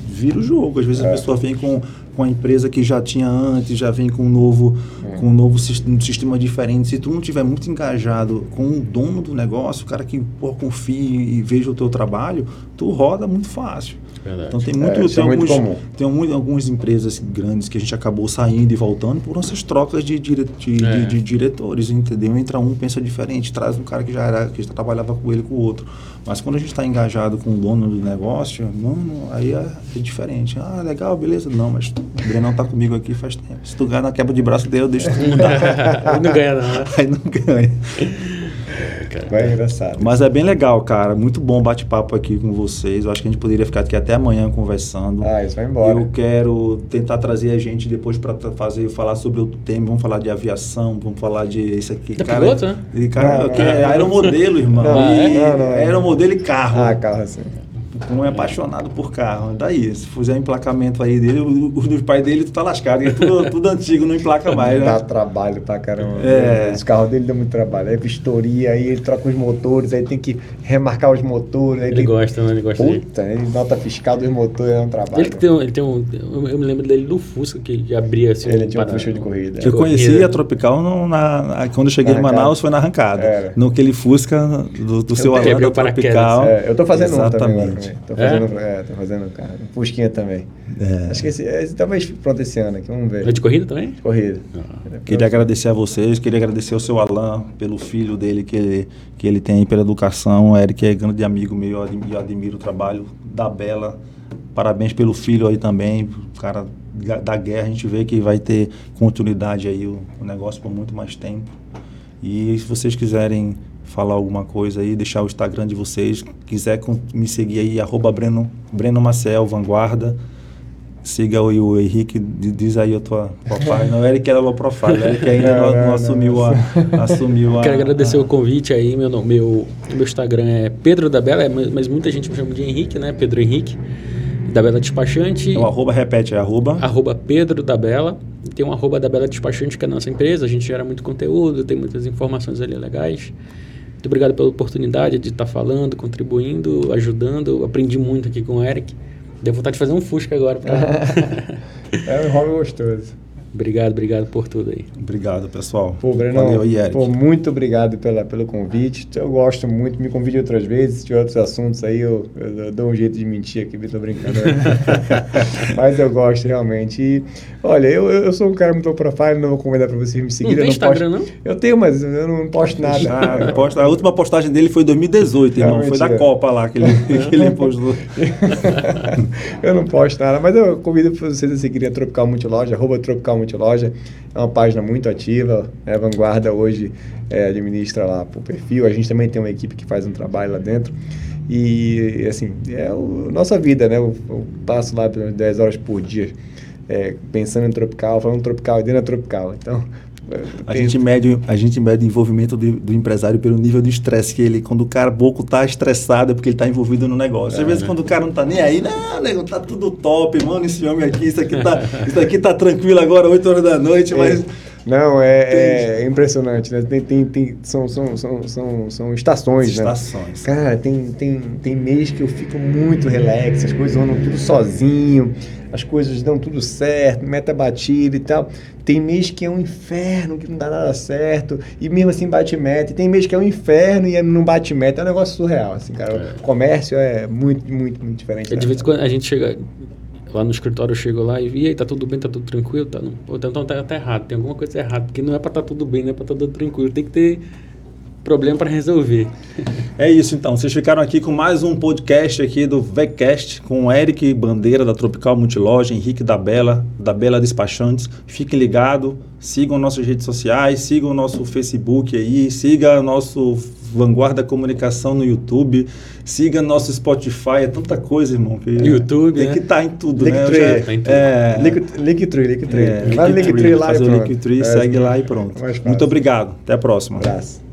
vira o jogo. Às vezes é. a pessoa vem com, com a empresa que já tinha antes, já vem com um novo, é. com um novo um sistema diferente. Se tu não tiver muito engajado com o dono do negócio, o cara que pô, confie e veja o teu trabalho, tu roda muito fácil. Verdade. Então tem muito, é, tem, é alguns, muito tem muito, algumas empresas grandes que a gente acabou saindo e voltando por essas trocas de, dire, de, é. de, de, diretores, entendeu? Entra um, pensa diferente, traz um cara que já era, que já trabalhava com ele com o outro. Mas quando a gente está engajado com o dono do negócio, não, não, aí é, é, diferente. Ah, legal, beleza. Não, mas o Brenão está comigo aqui faz tempo. Se tu ganhar na quebra de braço dele, eu deixo tu mudar. aí não ganha não, né? Aí não ganha Vai engraçado. Mas é bem legal, cara. Muito bom bate-papo aqui com vocês. Eu acho que a gente poderia ficar aqui até amanhã conversando. Ah, isso vai embora. Eu quero tentar trazer a gente depois para fazer, falar sobre o tema. Vamos falar de aviação, vamos falar de isso aqui. Da cara, piloto, né? E, cara, não, é aeromodelo, irmão. Não, e, não, não, é. Aeromodelo e carro. Ah, carro, sim. Um é apaixonado por carro. Daí, se fizer um emplacamento aí dele, os dos pais dele, tu tá lascado. É tudo, tudo antigo, não emplaca mais, né? Dá trabalho pra caramba. É. Os carros dele dão muito trabalho. É vistoria, aí ele troca os motores, aí tem que remarcar os motores. ele tem... gosta, né? Ele gosta Puta, de... ele nota fiscal dos motores, é um trabalho. Ele tem um, ele tem um. Eu me lembro dele do Fusca, que abria assim. Ele um tinha um Fusca de corrida. Eu conheci a Tropical no, na, quando eu cheguei na em Manaus, foi na arrancada. Era. No aquele Fusca do, do seu Alan da Tropical. É, eu tô fazendo Exatamente. um também. Tô fazendo, é? É, tô fazendo cara. Fusquinha também. É. Acho que esse, esse, talvez pronto esse ano aqui, vamos ver. É de corrida também? De corrida. Ah. Queria agradecer a vocês, queria agradecer ao seu Alan pelo filho dele que ele, que ele tem pela educação. O Eric é grande amigo meu, eu admiro, eu admiro o trabalho da Bela. Parabéns pelo filho aí também, o cara da guerra, a gente vê que vai ter continuidade aí o, o negócio por muito mais tempo. E se vocês quiserem falar alguma coisa aí, deixar o Instagram de vocês. Quiser me seguir aí, arroba Breno, Breno Marcel, Vanguarda. Siga o, o Henrique, diz aí a tua, tua página. O Eric era low profile, o Eric ainda não, não, não, não assumiu, a, assumiu a... Quero agradecer a... o convite aí, meu, meu, meu Instagram é Pedro da Bela, é, mas muita gente me chama de Henrique, né? Pedro Henrique, da Bela Despachante. O arroba, repete, é arroba... Arroba Pedro da Bela. Tem um arroba da Bela Despachante, que é a nossa empresa, a gente gera muito conteúdo, tem muitas informações ali legais. Muito obrigado pela oportunidade de estar falando, contribuindo, ajudando. Aprendi muito aqui com o Eric. Deu vontade de fazer um Fusca agora. Pra... é um hobby gostoso. Obrigado, obrigado por tudo aí. Obrigado, pessoal. Pô, Breno, Valeu aí, Eric. Pô, muito obrigado pela, pelo convite. Eu gosto muito, me convide outras vezes, se tiver outros assuntos aí, eu, eu, eu dou um jeito de mentir aqui, tô brincando. Mas eu gosto realmente. E, olha, eu, eu sou um cara muito low profile, não vou convidar para vocês me seguirem. Não tem Instagram, posto... não? Eu tenho, mas eu não posto nada. Ah, posto... A última postagem dele foi em 2018, irmão. Foi da Copa lá que ele, que ele postou. eu não posto nada, mas eu convido vocês a seguirem a Tropical Multiloja, arroba Tropical Multiloja. É uma página muito ativa. Né? Vanguarda hoje é, administra lá o perfil. A gente também tem uma equipe que faz um trabalho lá dentro. E, assim, é a nossa vida, né? Eu, eu passo lá 10 horas por dia é, pensando em tropical, falando tropical, dentro da tropical. Então, a gente, mede, a gente mede o envolvimento do, do empresário pelo nível de estresse que ele, quando o cara pouco tá estressado é porque ele tá envolvido no negócio. É, Às vezes né? quando o cara não tá nem aí, não, nego, tá tudo top, mano, esse homem aqui, isso aqui tá, isso aqui tá tranquilo agora, 8 horas da noite, é. Não, é, é impressionante, né? Tem, tem, tem, são, são, são, são, são estações, Estações. né? Cara, tem, tem, tem mês que eu fico muito relax, as coisas andam tudo sozinho, as coisas dão tudo certo, meta batida e tal. Tem mês que é um inferno, que não dá nada certo, e mesmo assim bate meta. E tem mês que é um inferno e não bate meta. É um negócio surreal, assim, cara. O comércio é muito, muito, muito diferente. É, de né? vez em quando a gente chega lá no escritório, eu chego lá e, aí, tá tudo bem, tá tudo tranquilo? Tá, não, então tá, tá errado, tem alguma coisa errada, porque não é pra tá tudo bem, não é pra tá tudo tranquilo, tem que ter problema para resolver. É isso então, vocês ficaram aqui com mais um podcast aqui do VECast com o Eric Bandeira da Tropical Multiloja, Henrique da Bela, da Bela Despachantes. Fiquem ligados, sigam nossas redes sociais, sigam o nosso Facebook aí, siga nosso Vanguarda Comunicação no YouTube, siga nosso Spotify, é tanta coisa, irmão. Que YouTube, Tem né? que estar em tudo, né? Linktree. Eu já- Tá em tudo. é, Linktree, Linktree, é, Vai no Linktree lá e pronto. Linktree, É, segue lá e pronto. fácil. Muito obrigado, até a próxima. Um abraço.